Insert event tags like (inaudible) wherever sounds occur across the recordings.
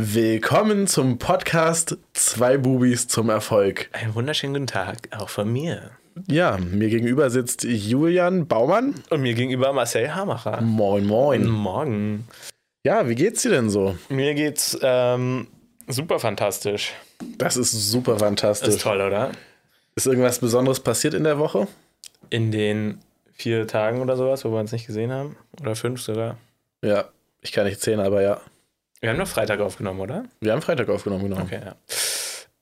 Willkommen zum Podcast Zwei Bubis zum Erfolg. Einen wunderschönen guten Tag, auch von mir. Ja, mir gegenüber sitzt Julian Baumann. Und mir gegenüber Marcel Hamacher. Moin, moin. Morgen. Ja, wie geht's dir denn so? Mir geht's ähm, super fantastisch. Das ist super Das fantastisch. ist toll, oder? Ist irgendwas Besonderes passiert in der Woche? In den vier Tagen oder sowas, wo wir uns nicht gesehen haben. Oder fünf sogar. Ja, ich kann nicht zählen, aber ja. Wir haben noch Freitag aufgenommen, oder? Wir haben Freitag aufgenommen, genau. Okay, ja.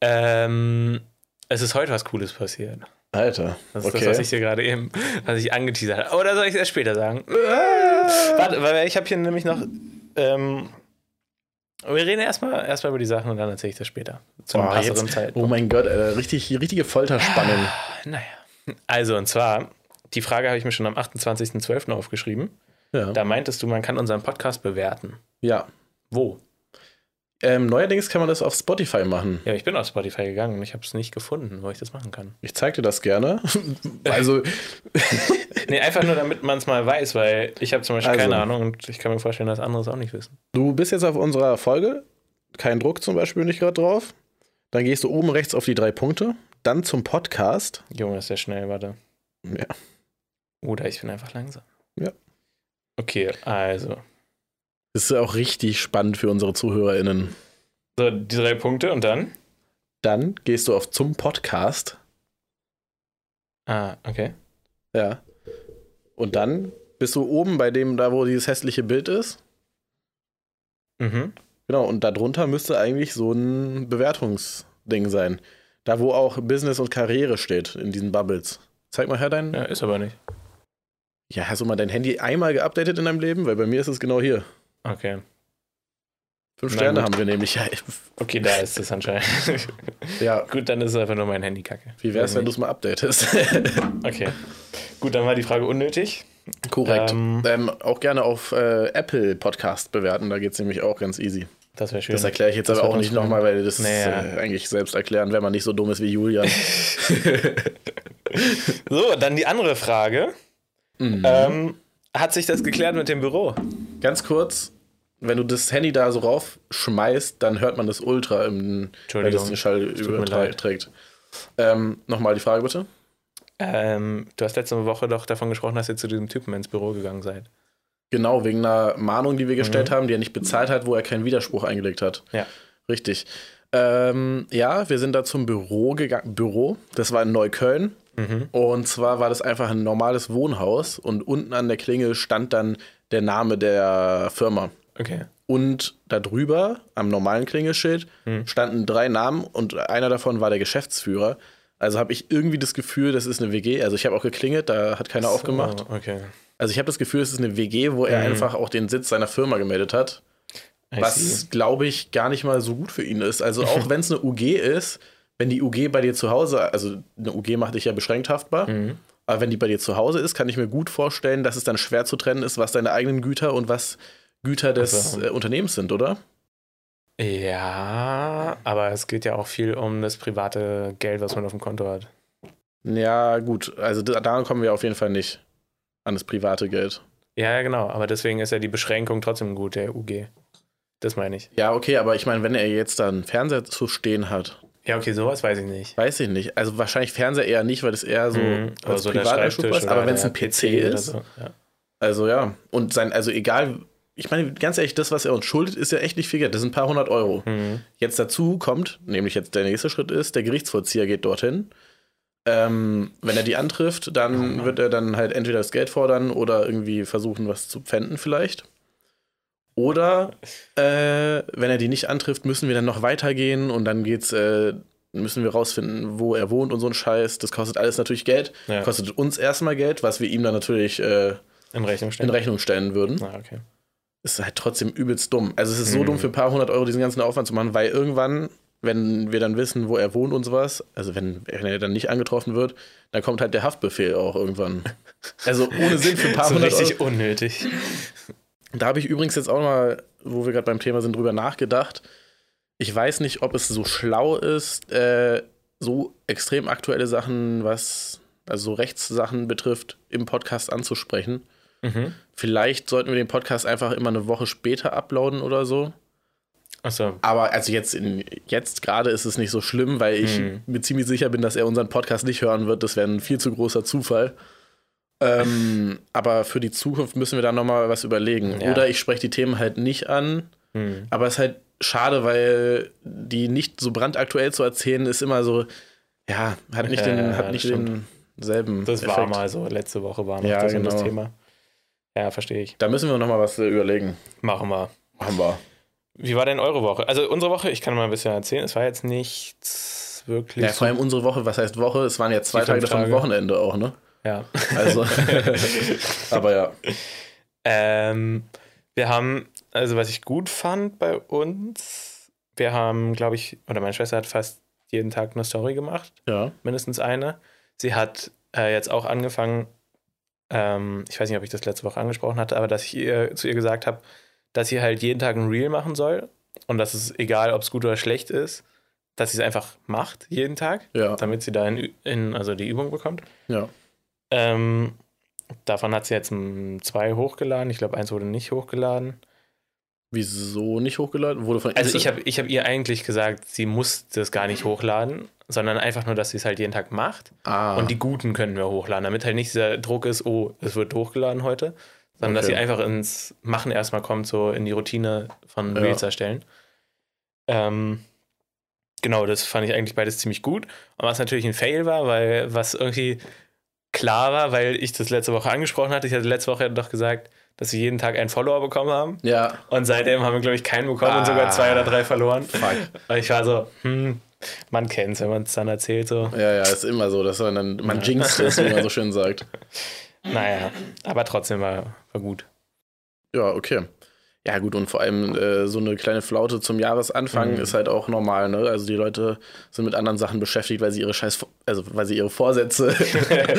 Ähm, es ist heute was Cooles passiert. Alter. Das ist okay. das, was ich dir gerade eben, was ich angeteasert habe. Oder soll ich es erst später sagen? Warte, weil ich habe hier nämlich noch. Ähm, wir reden erstmal erstmal über die Sachen und dann erzähle ich das später. Zum Boah, passeren Zeitpunkt. oh mein Gott, Alter, richtig, richtige Folterspannung. Naja. Also, und zwar, die Frage habe ich mir schon am 28.12. aufgeschrieben. Ja. Da meintest du, man kann unseren Podcast bewerten. ja. Wo? Ähm, neuerdings kann man das auf Spotify machen. Ja, ich bin auf Spotify gegangen und ich habe es nicht gefunden, wo ich das machen kann. Ich zeig dir das gerne. (laughs) also, (laughs) Nee, einfach nur, damit man es mal weiß, weil ich habe zum Beispiel Also. keine Ahnung und ich kann mir vorstellen, dass andere es auch nicht wissen. Du bist jetzt auf unserer Folge, kein Druck zum Beispiel nicht gerade drauf. Dann gehst du oben rechts auf die drei Punkte, dann zum Podcast. Junge, ist der schnell, warte. Ja. Oder ich bin einfach langsam. Ja. Okay, also. Das ist ja auch richtig spannend für unsere ZuhörerInnen. So, die drei Punkte und dann? Dann gehst du auf zum Podcast. Ah, okay. Ja. Und dann bist du oben bei dem, da wo dieses hässliche Bild ist. Mhm. Genau, und darunter müsste eigentlich so ein Bewertungsding sein. Da, wo auch Business und Karriere steht, in diesen Bubbles. Zeig mal her dein. Ja, ist aber nicht. Ja, hast du mal dein Handy einmal geupdatet in deinem Leben? Weil bei mir ist es genau hier. Okay. Fünf Na Sterne gut. haben wir nämlich. Okay, da ist es anscheinend. (laughs) ja. Gut, dann ist es einfach nur mein Handy kacke. Wie wär's, wenn du es mal updatest? (laughs) Okay. Gut, dann war die Frage unnötig. Korrekt. Ähm. Ähm, auch gerne auf äh, Apple Podcast bewerten, da geht es nämlich auch ganz easy. Das wäre schön. Das erkläre ich jetzt Das aber auch nicht nochmal, weil das Naja. äh, eigentlich selbst erklären, wenn man nicht so dumm ist wie Julian. (laughs) so, dann die andere Frage. Mhm. Ähm, hat sich das geklärt mit dem Büro? Ganz kurz, wenn du das Handy da so raufschmeißt, dann hört man das Ultra, im, weil das den Schall überträgt. Ähm, Nochmal die Frage bitte. Ähm, du hast letzte Woche doch davon gesprochen, dass ihr zu diesem Typen ins Büro gegangen seid. Genau, wegen einer Mahnung, die wir gestellt Mhm. haben, die er nicht bezahlt hat, wo er keinen Widerspruch eingelegt hat. Ja. Richtig. Ähm, ja, wir sind da zum Büro gegangen. Büro, das war in Neukölln. Mhm. Und zwar war das einfach ein normales Wohnhaus und unten an der Klingel stand dann der Name der Firma. Okay. Und darüber, am normalen Klingelschild, Hm. standen drei Namen und einer davon war der Geschäftsführer. Also habe ich irgendwie das Gefühl, das ist eine WG. Also ich habe auch geklingelt, da hat keiner aufgemacht. So, okay. Also ich habe das Gefühl, es ist eine WG, wo er Mhm. einfach auch den Sitz seiner Firma gemeldet hat. I. Was, glaube ich, gar nicht mal so gut für ihn ist. Also auch (laughs) wenn es eine UG ist, wenn die UG bei dir zu Hause, also eine UG macht dich ja beschränkt haftbar, Mhm. aber wenn die bei dir zu Hause ist, kann ich mir gut vorstellen, dass es dann schwer zu trennen ist, was deine eigenen Güter und was Güter des Also- äh, Unternehmens sind, oder? Ja, aber es geht ja auch viel um das private Geld, was man auf dem Konto hat. Ja, gut. Also da- daran kommen wir auf jeden Fall nicht. An das private Geld. Ja, ja, genau. Aber deswegen ist ja die Beschränkung trotzdem gut, der UG. Das meine ich. Ja, okay, aber ich meine, wenn er jetzt da einen Fernseher zu stehen hat, Ja, okay, sowas weiß ich nicht. weiß ich nicht. Also wahrscheinlich Fernseher eher nicht, weil das eher so Mhm. Als so Privateinschub Schreibtisch ist. Aber wenn es ein PC, oder ist, so, ja. Also ja, und sein, also egal, ich meine, ganz ehrlich, das, was er uns schuldet, ist ja echt nicht viel Geld. Das sind ein paar hundert Euro. Mhm. Jetzt dazu kommt, nämlich jetzt der nächste Schritt ist, der Gerichtsvollzieher geht dorthin. Ähm, wenn er die antrifft, dann wird er dann halt entweder das Geld fordern oder irgendwie versuchen, was zu pfänden vielleicht. Oder äh, wenn er die nicht antrifft, müssen wir dann noch weitergehen und dann geht's, äh, müssen wir rausfinden, wo er wohnt und so ein Scheiß. Das kostet alles natürlich Geld. Ja. Kostet uns erstmal Geld, was wir ihm dann natürlich äh, In Rechnung in stellen. Rechnung stellen würden. Ah, okay. Ist halt trotzdem übelst dumm. Also es ist so Mhm. dumm für ein paar hundert Euro diesen ganzen Aufwand zu machen, weil irgendwann, wenn wir dann wissen, wo er wohnt und sowas, also wenn, wenn er dann nicht angetroffen wird, dann kommt halt der Haftbefehl auch irgendwann. (laughs) Also ohne Sinn für ein paar So hundert richtig Euro. unnötig. Da habe ich übrigens jetzt auch mal, wo wir gerade beim Thema sind, drüber nachgedacht. Ich weiß nicht, ob es so schlau ist, äh, so extrem aktuelle Sachen, was also so Rechtssachen betrifft, im Podcast anzusprechen. Mhm. Vielleicht sollten wir den Podcast einfach immer eine Woche später uploaden oder so. Achso. Aber also jetzt, in, jetzt gerade ist es nicht so schlimm, weil ich Mhm. mir ziemlich sicher bin, dass er unseren Podcast nicht hören wird. Das wäre ein viel zu großer Zufall. Ähm, aber für die Zukunft müssen wir da nochmal was überlegen. Ja. Oder ich spreche die Themen halt nicht an. Hm. Aber es ist halt schade, weil die nicht so brandaktuell zu erzählen, ist immer so, ja, hat nicht, den, ja, hat das nicht denselben. Das war Effekt. mal so, letzte Woche war noch Ja, das, und das genau. Thema. Ja, verstehe ich. Da müssen wir nochmal was äh, überlegen. Machen wir. Haben wir. Wie war denn eure Woche? Also unsere Woche, ich kann mal ein bisschen erzählen, es war jetzt nichts wirklich. Ja, vor allem unsere Woche, was heißt Woche? Es waren ja zwei Tage davon Tage. Wochenende auch, ne? ja. Also, (laughs) aber ja. Ähm, wir haben, also was ich gut fand bei uns, wir haben, glaube ich, oder meine Schwester hat fast jeden Tag eine Story gemacht, Ja. mindestens eine. Sie hat äh, jetzt auch angefangen, ähm, ich weiß nicht, ob ich das letzte Woche angesprochen hatte, aber dass ich ihr, zu ihr gesagt habe, dass sie halt jeden Tag ein Reel machen soll und dass es egal, ob es gut oder schlecht ist, dass sie es einfach macht, jeden Tag, Ja. damit sie da in, in also die Übung bekommt. Ja. Ähm, davon hat sie jetzt zwei hochgeladen. Ich glaube, eins wurde nicht hochgeladen. Wieso nicht hochgeladen? Wurde von Also ich habe ich hab ihr eigentlich gesagt, sie muss das gar nicht hochladen, sondern einfach nur, dass sie es halt jeden Tag macht. Ah, Und die guten können wir hochladen, damit halt nicht dieser Druck ist, oh, es wird hochgeladen heute, sondern dass Okay. sie einfach ins Machen erstmal kommt, so in die Routine von Ja. Reels erstellen. Ähm, genau, das fand ich eigentlich beides ziemlich gut. Und was natürlich ein Fail war, weil was irgendwie klar war, weil ich das letzte Woche angesprochen hatte. Ich hatte letzte Woche doch gesagt, dass wir jeden Tag einen Follower bekommen haben. ja, Und seitdem haben wir, glaube ich, keinen bekommen und Ah. sogar zwei oder drei verloren. fuck. Und ich war so, hm, man kennt's, wenn man es dann erzählt. So. Ja, ja, ist immer so, dass man dann, man Ja. jinxt ist, wie man so schön sagt. (laughs) Naja, aber trotzdem war, war gut. Ja, okay. Ja, gut, und vor allem äh, so eine kleine Flaute zum Jahresanfang Mhm. ist halt auch normal, ne? Also die Leute sind mit anderen Sachen beschäftigt, weil sie ihre Scheiß, also weil sie ihre Vorsätze (laughs)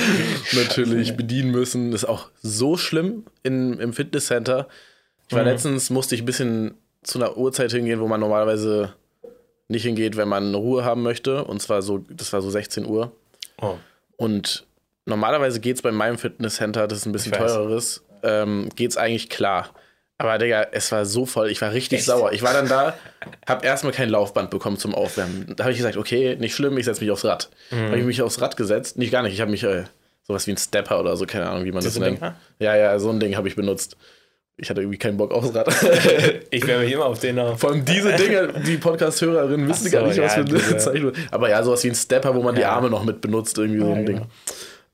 (laughs) natürlich bedienen müssen. Ist auch so schlimm in, im Fitnesscenter. Ich war Mhm. letztens, musste ich ein bisschen zu einer Uhrzeit hingehen, wo man normalerweise nicht hingeht, wenn man Ruhe haben möchte. Und zwar so, das war so 16 Uhr. Oh, Und normalerweise geht es bei meinem Fitnesscenter, das ist ein bisschen teureres, ähm, geht es eigentlich klar. Aber Digga, es war so voll, ich war richtig Echt? sauer. Ich war dann da, hab erstmal kein Laufband bekommen zum Aufwärmen. Da habe ich gesagt, okay, nicht schlimm, ich setze mich aufs Rad. Mhm. Habe ich mich aufs Rad gesetzt? Nicht gar nicht, ich habe mich äh, sowas wie ein Stepper oder so, keine Ahnung, wie man das Diese nennt. Dinger? Ja, ja, so ein Ding habe ich benutzt. Ich hatte irgendwie keinen Bock aufs Rad. (laughs) ich wäre mich immer auf den auf. Vor allem diese Dinge, die Podcast-Hörerinnen wissen Ach gar so, nicht, was ja, für eine diese- Zeichnung. Aber ja, sowas wie ein Stepper, wo man die Ja. Arme noch mit benutzt, irgendwie so ein genau. Ding.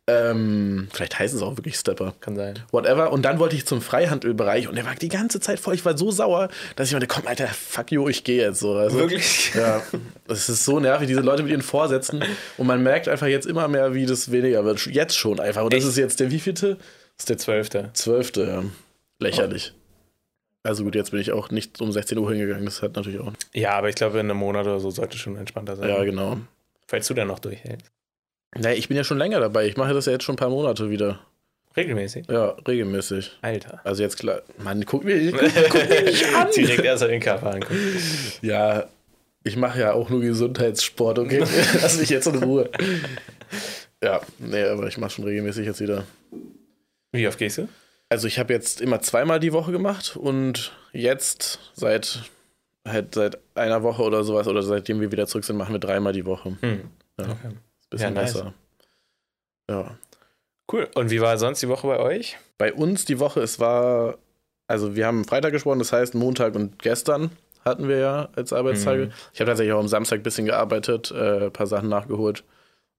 Ähm, vielleicht heißen es auch wirklich Stepper. Kann sein. Whatever. Und dann wollte ich zum Freihandelbereich und der war die ganze Zeit voll. Ich war so sauer, dass ich meinte, komm, Alter, fuck you, ich gehe jetzt so. Also, Wirklich? Ja, es ist so nervig, diese Leute mit ihren Vorsätzen. Und man merkt einfach jetzt immer mehr, wie das weniger wird. Jetzt schon einfach. Und das Echt? ist jetzt der wievielte? Das ist der zwölfte. Zwölfte, ja. Lächerlich. Also gut, jetzt bin ich auch nicht um 16 Uhr hingegangen. Das hat natürlich auch. Ja, aber ich glaube, in einem Monat oder so sollte schon entspannter sein. Ja, genau. Falls du dann noch durchhältst. Nee, ich bin ja schon länger dabei. Ich mache das ja jetzt schon ein paar Monate wieder. Regelmäßig. Ja, regelmäßig. Alter. Also jetzt klar. Mann, guck mir, guck, (laughs) guck mir nicht an. Direkt erst den Körper angucken. Ja, ich mache ja auch nur Gesundheitssport, okay? (laughs) Lass mich jetzt in Ruhe. Ja, nee, aber ich mache schon regelmäßig jetzt wieder. Wie oft gehst du? Also ich habe jetzt immer zweimal die Woche gemacht und jetzt seit halt seit einer Woche oder sowas oder seitdem wir wieder zurück sind, machen wir dreimal die Woche. Hm. Ja. Okay. Bisschen Ja, nice. besser. Ja. Cool. Und wie war sonst die Woche bei euch? Bei uns die Woche, es war, also wir haben Freitag gesprochen, das heißt Montag und gestern hatten wir ja als Arbeitstage. Mhm. Ich habe tatsächlich auch am Samstag ein bisschen gearbeitet, äh, ein paar Sachen nachgeholt,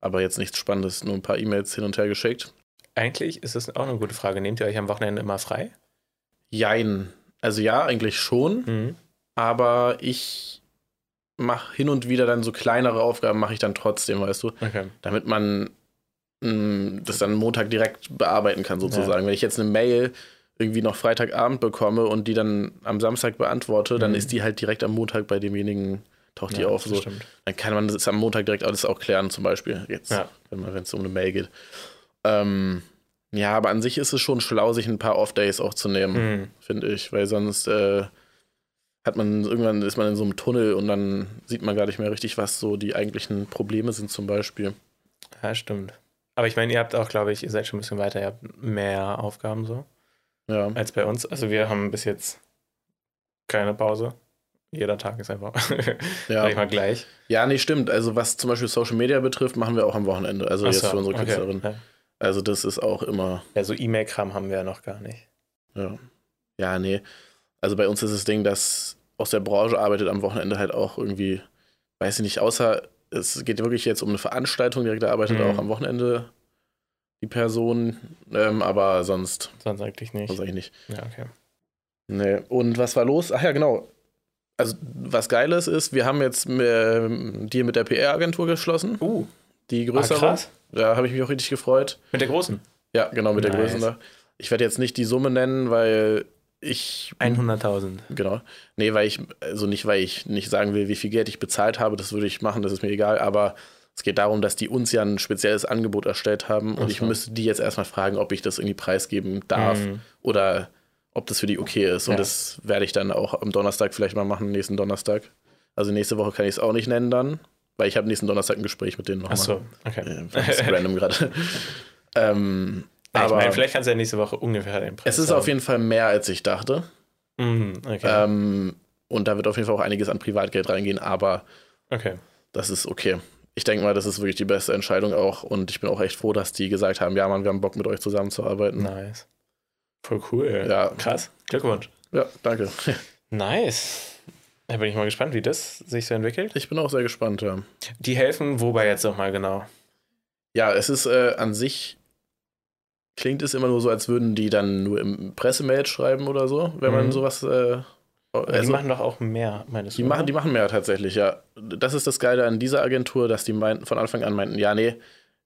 aber jetzt nichts Spannendes, nur ein paar E-Mails hin und her geschickt. Eigentlich ist das auch eine gute Frage. Nehmt ihr euch am Wochenende immer frei? Jein. Also ja, eigentlich schon, Mhm. aber ich mache hin und wieder dann so kleinere Aufgaben, mache ich dann trotzdem, weißt du, Okay. damit man mh, das dann Montag direkt bearbeiten kann, sozusagen. Wenn ich jetzt eine Mail irgendwie noch Freitagabend bekomme und die dann am Samstag beantworte, dann Mhm. ist die halt direkt am Montag bei demjenigen, taucht die Ja, auf. das So. stimmt. Dann kann man das am Montag direkt alles auch klären, zum Beispiel. Jetzt, Ja. wenn es um eine Mail geht. Ähm, ja, aber an sich ist es schon schlau, sich ein paar Off-Days auch zu nehmen, Mhm. finde ich, weil sonst äh, hat man irgendwann ist man in so einem Tunnel und dann sieht man gar nicht mehr richtig, was so die eigentlichen Probleme sind, zum Beispiel. Ja, stimmt. Aber ich meine, ihr habt auch, glaube ich, ihr seid schon ein bisschen weiter, ihr habt mehr Aufgaben so Ja. als bei uns. Also wir haben bis jetzt keine Pause. jeder Tag ist einfach, (laughs) Ja. mal, gleich. Ja, nee, stimmt. Also was zum Beispiel Social Media betrifft, machen wir auch am Wochenende. Also jetzt so, für unsere okay. Künstlerin. Ja. Also das ist auch immer, ja, so E-Mail-Kram haben wir ja noch gar nicht. ja. Ja, nee. Also bei uns ist das Ding, dass aus der Branche arbeitet am Wochenende halt auch irgendwie, weiß ich nicht, außer es geht wirklich jetzt um eine Veranstaltung, direkt da arbeitet Mhm. auch am Wochenende die Person, ähm, aber sonst, Sonst eigentlich nicht. sonst eigentlich nicht. Ja, okay. Nee. Und was war los? Ach ja, genau. Also, was Geiles ist, wir haben jetzt äh, Deal mit der PR-Agentur geschlossen. Uh, Die ah, größere. krass. Da habe ich mich auch richtig gefreut. Mit der großen. Ja, genau, mit der Nice. größeren. da. Ich werde jetzt nicht die Summe nennen, weil ich. 100.000. Genau. Nee, weil ich, also nicht, weil ich nicht sagen will, wie viel Geld ich bezahlt habe, das würde ich machen, das ist mir egal, aber es geht darum, dass die uns ja ein spezielles Angebot erstellt haben und Ach ich so. müsste die jetzt erstmal fragen, ob ich das irgendwie preisgeben darf Mhm. oder ob das für die okay ist. Und Ja. das werde ich dann auch am Donnerstag vielleicht mal machen, nächsten Donnerstag. Also nächste Woche kann ich es auch nicht nennen dann, weil ich habe nächsten Donnerstag ein Gespräch mit denen nochmal. Ach so, okay. Äh, das ist random (laughs) gerade. ähm, ich aber meine, vielleicht kannst du ja nächste Woche ungefähr den Preis es ist auf jeden Fall mehr, als ich dachte. Mhm, okay. Ähm, und da wird auf jeden Fall auch einiges an Privatgeld reingehen, aber okay. das ist okay. Ich denke mal, das ist wirklich die beste Entscheidung auch. Und ich bin auch echt froh, dass die gesagt haben, ja, Mann, wir haben Bock mit euch zusammenzuarbeiten. Nice. Voll cool. Ja. Krass. Glückwunsch. Ja, danke. (laughs) Nice. Da bin ich mal gespannt, wie das sich so entwickelt. Ich bin auch sehr gespannt. Ja, Die helfen wobei jetzt nochmal genau. ja es ist äh, an sich, klingt es immer nur so, als würden die dann nur im Pressemail schreiben oder so, wenn man Mhm. sowas. Äh, also- die machen doch auch mehr, meines Die machen, die machen mehr tatsächlich, ja. Das ist das Geile an dieser Agentur, dass die meinten, von Anfang an meinten, ja, nee,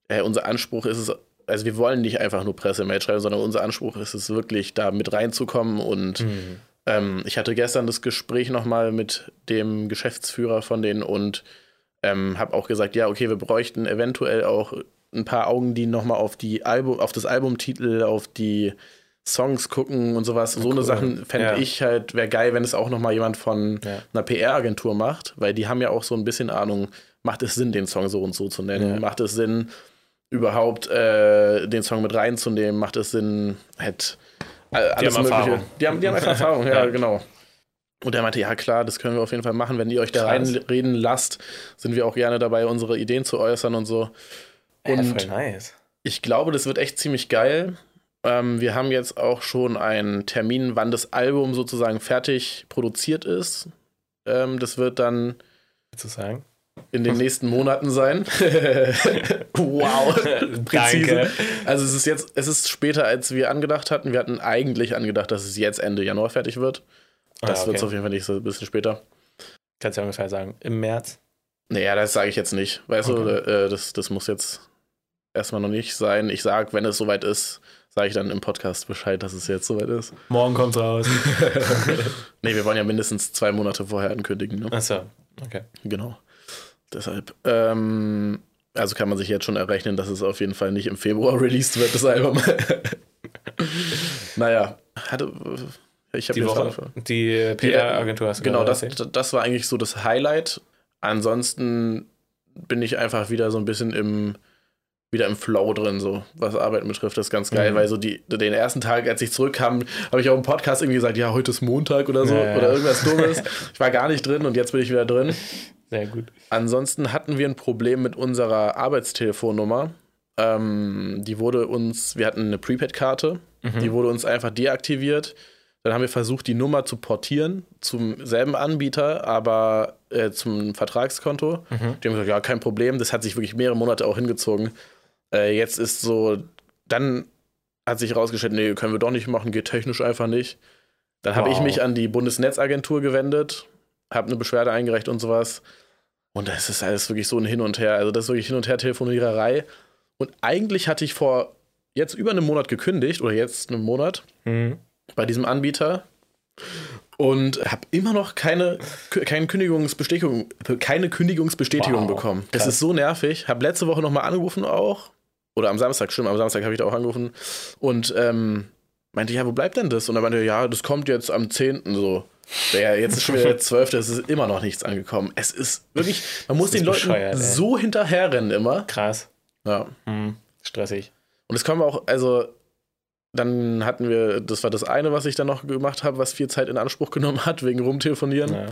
äh, unser Anspruch ist es, also wir wollen nicht einfach nur Pressemail schreiben, sondern unser Anspruch ist es wirklich, da mit reinzukommen. Und Mhm. Ähm, ich hatte gestern das Gespräch nochmal mit dem Geschäftsführer von denen und ähm, habe auch gesagt, ja, okay, wir bräuchten eventuell auch ein paar Augen, die nochmal auf die Album, auf das Albumtitel, auf die Songs gucken und sowas. so eine cool. Sachen fände Ja. ich halt, wäre geil, wenn es auch nochmal jemand von Ja. einer PR-Agentur macht, weil die haben ja auch so ein bisschen Ahnung, macht es Sinn, den Song so und so zu nennen? Ja. Macht es Sinn, überhaupt äh, den Song mit reinzunehmen? Macht es Sinn, halt äh, alles haben Mögliche? Erfahrung. Die haben, die haben einfach Erfahrung, ja, (laughs) Ja. genau. Und er meinte, ja klar, das können wir auf jeden Fall machen. Wenn ihr euch da reinreden lasst, sind wir auch gerne dabei, unsere Ideen zu äußern und so. Ja, Und voll nice. ich glaube, das wird echt ziemlich geil. Ähm, wir haben jetzt auch schon einen Termin, wann das Album sozusagen fertig produziert ist. Ähm, das wird dann Willst du sagen? In den nächsten Monaten sein. (laughs) wow. (laughs) Präzise. Danke. Also es ist jetzt, es ist später, als wir angedacht hatten. Wir hatten eigentlich angedacht, dass es jetzt Ende Januar fertig wird. Das Ah, wird es okay. auf jeden Fall nicht so ein bisschen später. Kannst du ja ungefähr sagen. Im März. Naja, das sage ich jetzt nicht. Weißt Okay. du, äh, das, das muss jetzt erstmal noch nicht sein. Ich sage, wenn es soweit ist, sage ich dann im Podcast Bescheid, dass es jetzt soweit ist. Morgen kommt's raus. (laughs) nee, wir wollen ja mindestens zwei Monate vorher ankündigen. Ne? Achso, okay. Genau. Deshalb. Ähm, also kann man sich jetzt schon errechnen, dass es auf jeden Fall nicht im Februar (laughs) released wird, das Album. (laughs) naja, hatte. Ich habe Die Woche, die PR-Agentur hast du Genau, das, das war eigentlich so das Highlight. Ansonsten bin ich einfach wieder so ein bisschen im, wieder im Flow drin, so was Arbeiten betrifft. Das ist ganz geil, Mhm. weil so die, den ersten Tag, als ich zurückkam, habe ich auch im Podcast irgendwie gesagt, ja, heute ist Montag oder so Ja, ja. oder irgendwas Dummes. (laughs) ich war gar nicht drin und jetzt bin ich wieder drin. Sehr gut. Ansonsten hatten wir ein Problem mit unserer Arbeitstelefonnummer. Ähm, die wurde uns, wir hatten eine Prepaid-Karte, Mhm. die wurde uns einfach deaktiviert. Dann haben wir versucht, die Nummer zu portieren zum selben Anbieter, aber äh, zum Vertragskonto. Mhm. Die haben gesagt, ja, kein Problem. Das hat sich wirklich mehrere Monate auch hingezogen. Äh, jetzt ist so, dann hat sich herausgestellt, nee, können wir doch nicht machen, geht technisch einfach nicht. Dann habe ich Wow. mich an die Bundesnetzagentur gewendet, habe eine Beschwerde eingereicht und sowas. Und das ist alles wirklich so ein Hin und Her. Also, das ist wirklich Hin und Her Telefoniererei. Und eigentlich hatte ich vor jetzt über einem Monat gekündigt, oder jetzt einen Monat, Mhm. bei diesem Anbieter und habe immer noch keine, keine Kündigungsbestätigung, keine Kündigungsbestätigung Wow, bekommen. Das krass. ist so nervig. Habe letzte Woche nochmal angerufen auch. Oder am Samstag, stimmt, am Samstag habe ich da auch angerufen. Und ähm, meinte, ja, wo bleibt denn das? Und er meinte, ja, das kommt jetzt am 10. so. Ja, jetzt ist schon wieder der 12. Es ist immer noch nichts angekommen. Es ist wirklich, man muss den Leuten so hinterherrennen immer. Krass. Ja. Mhm. Stressig. Und es kommen auch, also dann hatten wir, das war das eine, was ich dann noch gemacht habe, was viel Zeit in Anspruch genommen hat, wegen rumtelefonieren. Ja.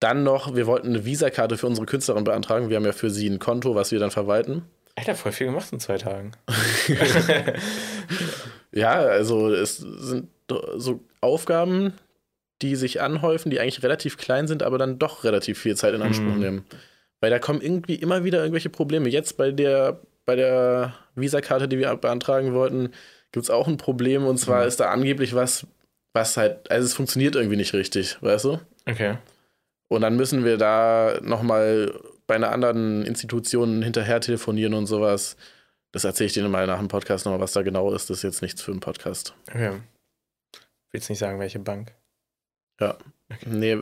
Dann noch, wir wollten eine Visakarte für unsere Künstlerin beantragen. Wir haben ja für sie ein Konto, was wir dann verwalten. Alter, voll viel gemacht in zwei Tagen. (laughs) ja, also es sind so Aufgaben, die sich anhäufen, die eigentlich relativ klein sind, aber dann doch relativ viel Zeit in Anspruch mm. nehmen. Weil da kommen irgendwie immer wieder irgendwelche Probleme. Jetzt bei der, bei der Visakarte, die wir beantragen wollten, gibt es auch ein Problem. Und zwar mm. ist da angeblich was, was halt, also es funktioniert irgendwie nicht richtig, weißt du? Okay. Und dann müssen wir da nochmal bei einer anderen Institution hinterher telefonieren und sowas. Das erzähle ich dir mal nach dem Podcast nochmal, was da genau ist. Das ist jetzt nichts für einen Podcast. Okay. Willst nicht sagen, welche Bank? Ja. Okay. Nee,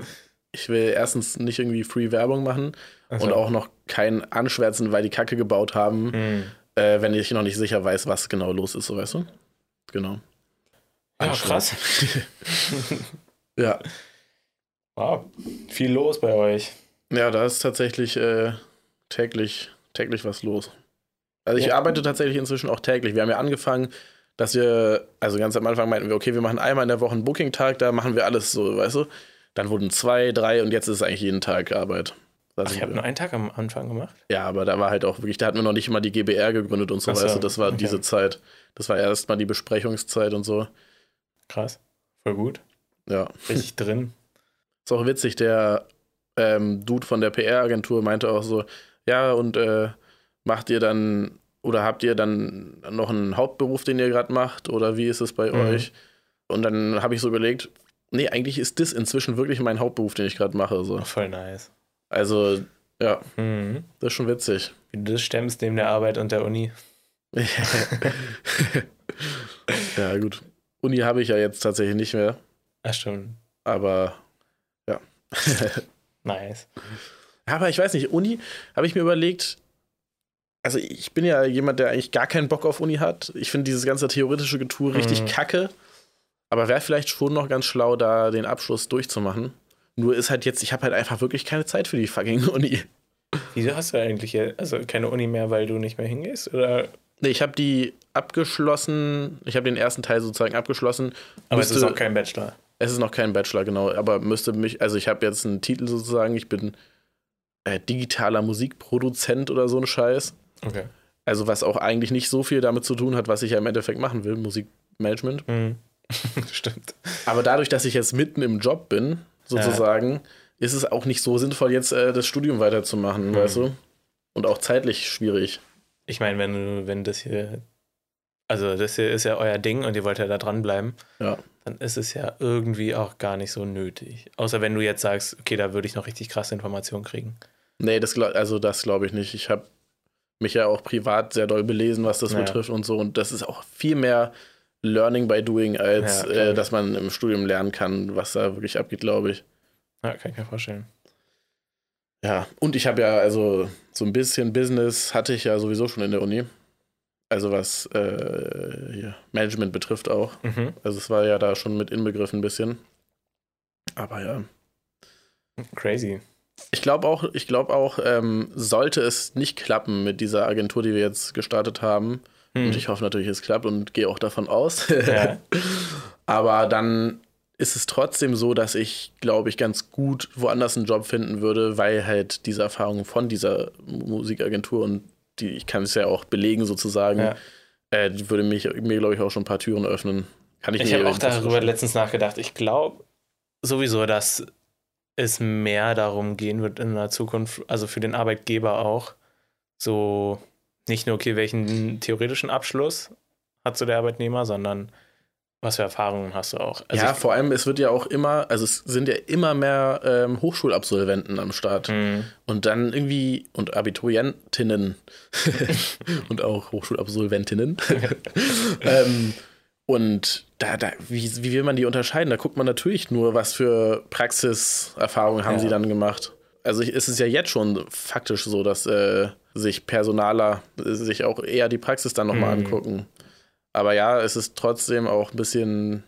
ich will erstens nicht irgendwie Free Werbung machen so. und auch noch kein Anschwärzen, weil die Kacke gebaut haben, mm. äh, wenn ich noch nicht sicher weiß, was genau los ist, so weißt du? Genau. Ja, krass. (laughs) ja. Wow, viel los bei euch. Ja, da ist tatsächlich äh, täglich, täglich was los. Also ich ja. arbeite tatsächlich inzwischen auch täglich. Wir haben ja angefangen, dass wir, also ganz am Anfang meinten wir, okay, wir machen einmal in der Woche einen Booking-Tag, da machen wir alles so, weißt du? Dann wurden zwei, drei und jetzt ist es eigentlich jeden Tag Arbeit. Ach, ich habe nur einen Tag am Anfang gemacht? Ja, aber da war halt auch wirklich, da hatten wir noch nicht mal die GBR gegründet und so, so weißt du, das war okay. diese Zeit. Das war erstmal die Besprechungszeit und so. Krass, voll gut. Ja. Richtig drin. Ist auch witzig, der ähm, Dude von der PR-Agentur meinte auch so, ja, und äh, macht ihr dann oder habt ihr dann noch einen Hauptberuf, den ihr gerade macht oder wie ist es bei mhm. euch? Und dann habe ich so überlegt, nee, eigentlich ist das inzwischen wirklich mein Hauptberuf, den ich gerade mache. So. Voll nice. Also, ja, mhm. das ist schon witzig. Wie du das stemmst neben der Arbeit und der Uni. (laughs) ja, gut. Uni habe ich ja jetzt tatsächlich nicht mehr. Ach, stimmt. Aber (laughs) nice. Aber ich weiß nicht, Uni habe ich mir überlegt, also ich bin ja jemand, der eigentlich gar keinen Bock auf Uni hat. Ich finde dieses ganze theoretische Getue richtig mhm. kacke. Aber wäre vielleicht schon noch ganz schlau, da den Abschluss durchzumachen. Nur ist halt jetzt, ich habe halt einfach wirklich keine Zeit für die fucking (laughs) Uni. Wieso hast du eigentlich also keine Uni mehr, weil du nicht mehr hingehst? Oder? Nee, ich habe die abgeschlossen. Ich habe den ersten Teil sozusagen abgeschlossen. Aber Müsste, es ist auch kein Bachelor. Es ist noch kein Bachelor, genau. Aber müsste mich, also ich habe jetzt einen Titel sozusagen, ich bin äh, digitaler Musikproduzent oder so ein Scheiß. Okay. Also was auch eigentlich nicht so viel damit zu tun hat, was ich ja im Endeffekt machen will, Musikmanagement. Mhm. (laughs) Stimmt. Aber dadurch, dass ich jetzt mitten im Job bin, sozusagen, ja. ist es auch nicht so sinnvoll, jetzt äh, das Studium weiterzumachen, mhm. weißt du? Und auch zeitlich schwierig. Ich meine, wenn, wenn das hier, also das hier ist ja euer Ding und ihr wollt ja da dranbleiben. Ja dann ist es ja irgendwie auch gar nicht so nötig. Außer wenn du jetzt sagst, okay, da würde ich noch richtig krasse Informationen kriegen. Nee, das, also das glaube ich nicht. Ich habe mich ja auch privat sehr doll belesen, was das ja. betrifft und so. Und das ist auch viel mehr Learning by Doing, als ja, äh, dass man im Studium lernen kann, was da wirklich abgeht, glaube ich. Ja, kann ich mir vorstellen. Ja, und ich habe ja, also so ein bisschen Business hatte ich ja sowieso schon in der Uni. Also was äh, Management betrifft auch. Mhm. Also es war ja da schon mit inbegriffen ein bisschen. Aber ja. Crazy. Ich glaube auch, ich glaube auch, ähm, sollte es nicht klappen mit dieser Agentur, die wir jetzt gestartet haben, hm. und ich hoffe natürlich, es klappt und gehe auch davon aus. Ja. (laughs) Aber dann ist es trotzdem so, dass ich, glaube ich, ganz gut woanders einen Job finden würde, weil halt diese Erfahrung von dieser Musikagentur und die, ich kann es ja auch belegen sozusagen, ja. äh, die würde mich, mir, glaube ich, auch schon ein paar Türen öffnen. Kann ich ich habe auch darüber letztens nachgedacht. Ich glaube sowieso, dass es mehr darum gehen wird in der Zukunft, also für den Arbeitgeber auch, so nicht nur, okay, welchen theoretischen Abschluss hat so der Arbeitnehmer, sondern was für Erfahrungen hast du auch? Also ja, vor allem, es wird ja auch immer, also es sind ja immer mehr ähm, Hochschulabsolventen am Start. Mhm. Und dann irgendwie, und Abiturientinnen (laughs) und auch Hochschulabsolventinnen. (laughs) ähm, und da, da, wie, wie will man die unterscheiden? Da guckt man natürlich nur, was für Praxiserfahrungen haben ja. sie dann gemacht. Also ist es ja jetzt schon faktisch so, dass äh, sich Personaler äh, sich auch eher die Praxis dann nochmal mhm. angucken. Aber ja, es ist trotzdem auch ein bisschen.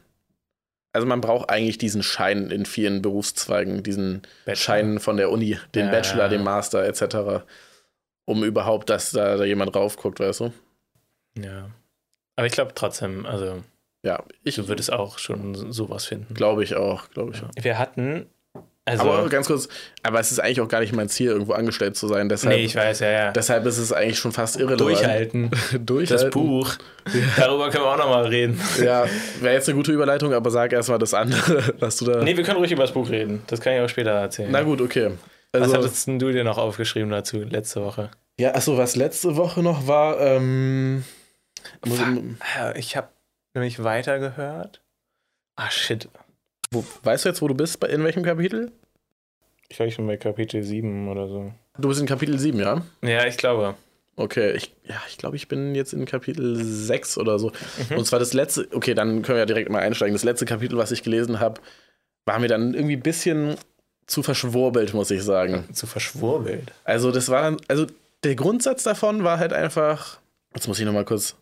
Also man braucht eigentlich diesen Schein in vielen Berufszweigen, diesen Bachelor. Schein von der Uni, den ja. Bachelor, den Master etc., um überhaupt, dass da, da jemand raufguckt, weißt du? Ja. Aber ich glaube trotzdem, also ja, ich, du würdest auch schon sowas finden. Glaube ich auch, glaube ich auch. Wir hatten Also, aber ganz kurz, aber es ist eigentlich auch gar nicht mein Ziel, irgendwo angestellt zu sein. Deshalb, nee, ich weiß, ja, ja. deshalb ist es eigentlich schon fast irrelevant. Durchhalten. (laughs) Durchhalten. Das Buch. Darüber können wir auch nochmal reden. Ja, wäre jetzt eine gute Überleitung, aber sag erstmal das andere, was du da. Nee, wir können ruhig über das Buch reden. Das kann ich auch später erzählen. Na gut, okay. was Also, hattest denn du dir noch aufgeschrieben dazu letzte Woche? ja, achso, was letzte Woche noch war, ähm. Ich habe nämlich weitergehört. Ah, shit. wo, weißt du jetzt, wo du bist? Bei, in welchem Kapitel? Ich glaube, ich bin bei Kapitel 7 oder so. Du bist in Kapitel 7, ja? Ja, ich glaube. Okay, ich, ja, ich glaube, ich bin jetzt in Kapitel 6 oder so. Und zwar das letzte, okay, dann können wir ja direkt mal einsteigen. Das letzte Kapitel, was ich gelesen habe, war mir dann irgendwie ein bisschen zu verschwurbelt, muss ich sagen. Zu verschwurbelt. Also, das war dann, also der Grundsatz davon war halt einfach, jetzt muss ich nochmal kurz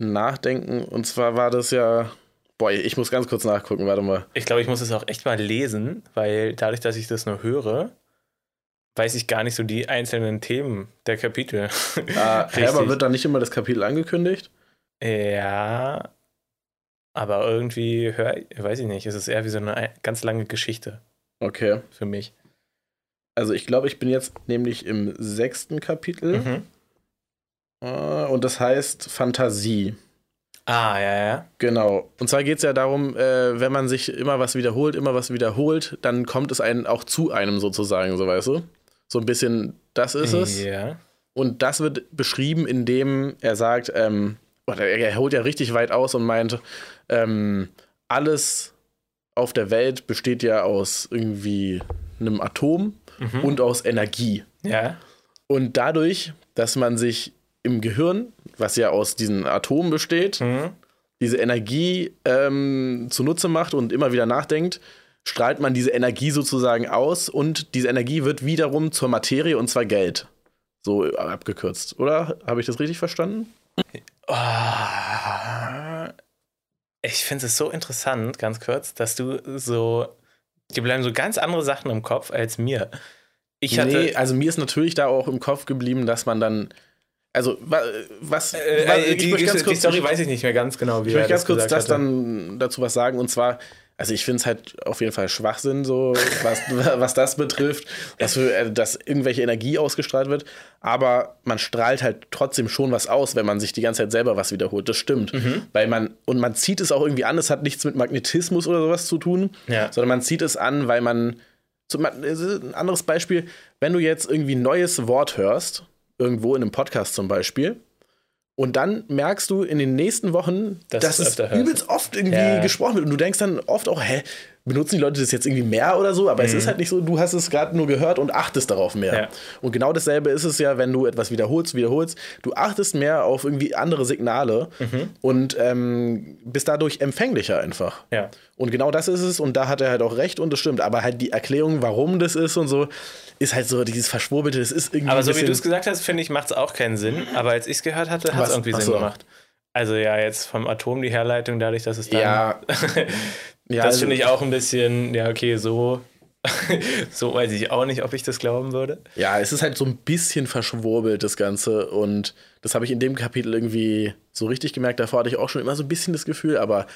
nachdenken. Und zwar war das ja, boah, ich muss ganz kurz nachgucken, warte mal. Ich glaube, ich muss es auch echt mal lesen, weil dadurch, dass ich das nur höre, weiß ich gar nicht so die einzelnen Themen der Kapitel. (laughs) Ah, (laughs) aber wird da nicht immer das Kapitel angekündigt? Ja, aber irgendwie, hör, weiß ich nicht, es ist eher wie so eine ganz lange Geschichte Okay. für mich. Also ich glaube, ich bin jetzt nämlich im sechsten Kapitel. Mhm. Äh, Und das heißt Fantasie. Ah, ja, ja. Genau. Und zwar geht es ja darum, äh, wenn man sich immer was wiederholt, immer was wiederholt, dann kommt es einen auch zu einem sozusagen, so weißt du? So ein bisschen, das ist es. Ja. Und das wird beschrieben, indem er sagt, ähm, oder er, er holt ja richtig weit aus und meint, ähm, alles auf der Welt besteht ja aus irgendwie einem Atom Mhm. und aus Energie. Ja. Und dadurch, dass man sich im Gehirn, was ja aus diesen Atomen besteht, Mhm. diese Energie ähm, zunutze macht und immer wieder nachdenkt, strahlt man diese Energie sozusagen aus und diese Energie wird wiederum zur Materie und zwar Geld. So abgekürzt, oder? Habe ich das richtig verstanden? Oh, ich finde es so interessant, ganz kurz, dass du so. Dir bleiben so ganz andere Sachen im Kopf als mir. Ich hatte. nee, also mir ist natürlich da auch im Kopf geblieben, dass man dann. Also, wa- was. äh, äh, ich die, möchte ganz die kurz, Story weiß ich nicht mehr ganz genau, wie ich möchte ganz kurz das hatte. dann dazu was sagen. Und zwar, also ich finde es halt auf jeden Fall Schwachsinn, so was, (laughs) was das betrifft, dass, äh, dass irgendwelche Energie ausgestrahlt wird. Aber man strahlt halt trotzdem schon was aus, wenn man sich die ganze Zeit selber was wiederholt. Das stimmt. Mhm. Weil man, und man zieht es auch irgendwie an, es hat nichts mit Magnetismus oder sowas zu tun, Ja. sondern man zieht es an, weil man. Ein anderes Beispiel, wenn du jetzt irgendwie ein neues Wort hörst, irgendwo in einem Podcast zum Beispiel, und dann merkst du in den nächsten Wochen, Dass dass es übelst oft irgendwie Ja. gesprochen wird. Und du denkst dann oft auch, hä, benutzen die Leute das jetzt irgendwie mehr oder so? Aber es ist halt nicht so, du hast es gerade nur gehört und achtest darauf mehr. Mhm. Ja. Und genau dasselbe ist es ja, wenn du etwas wiederholst, wiederholst. Du achtest mehr auf irgendwie andere Signale Mhm. und ähm, bist dadurch empfänglicher einfach. Ja. Und genau das ist es und da hat er halt auch recht und das stimmt. Aber halt die Erklärung, warum das ist und so, ist halt so dieses Verschwurbelte, das ist irgendwie Aber so wie du es gesagt hast, finde ich, macht es auch keinen Sinn. Aber als ich es gehört hatte, hat es irgendwie Ach Sinn gemacht. Also ja, jetzt vom Atom die Herleitung, dadurch, dass es dann. Ja, (laughs) ja, das also- finde ich auch ein bisschen, ja, okay, so. (laughs) so weiß ich auch nicht, ob ich das glauben würde. Ja, es ist halt so ein bisschen verschwurbelt, das Ganze. Und das habe ich in dem Kapitel irgendwie so richtig gemerkt. Davor hatte ich auch schon immer so ein bisschen das Gefühl, aber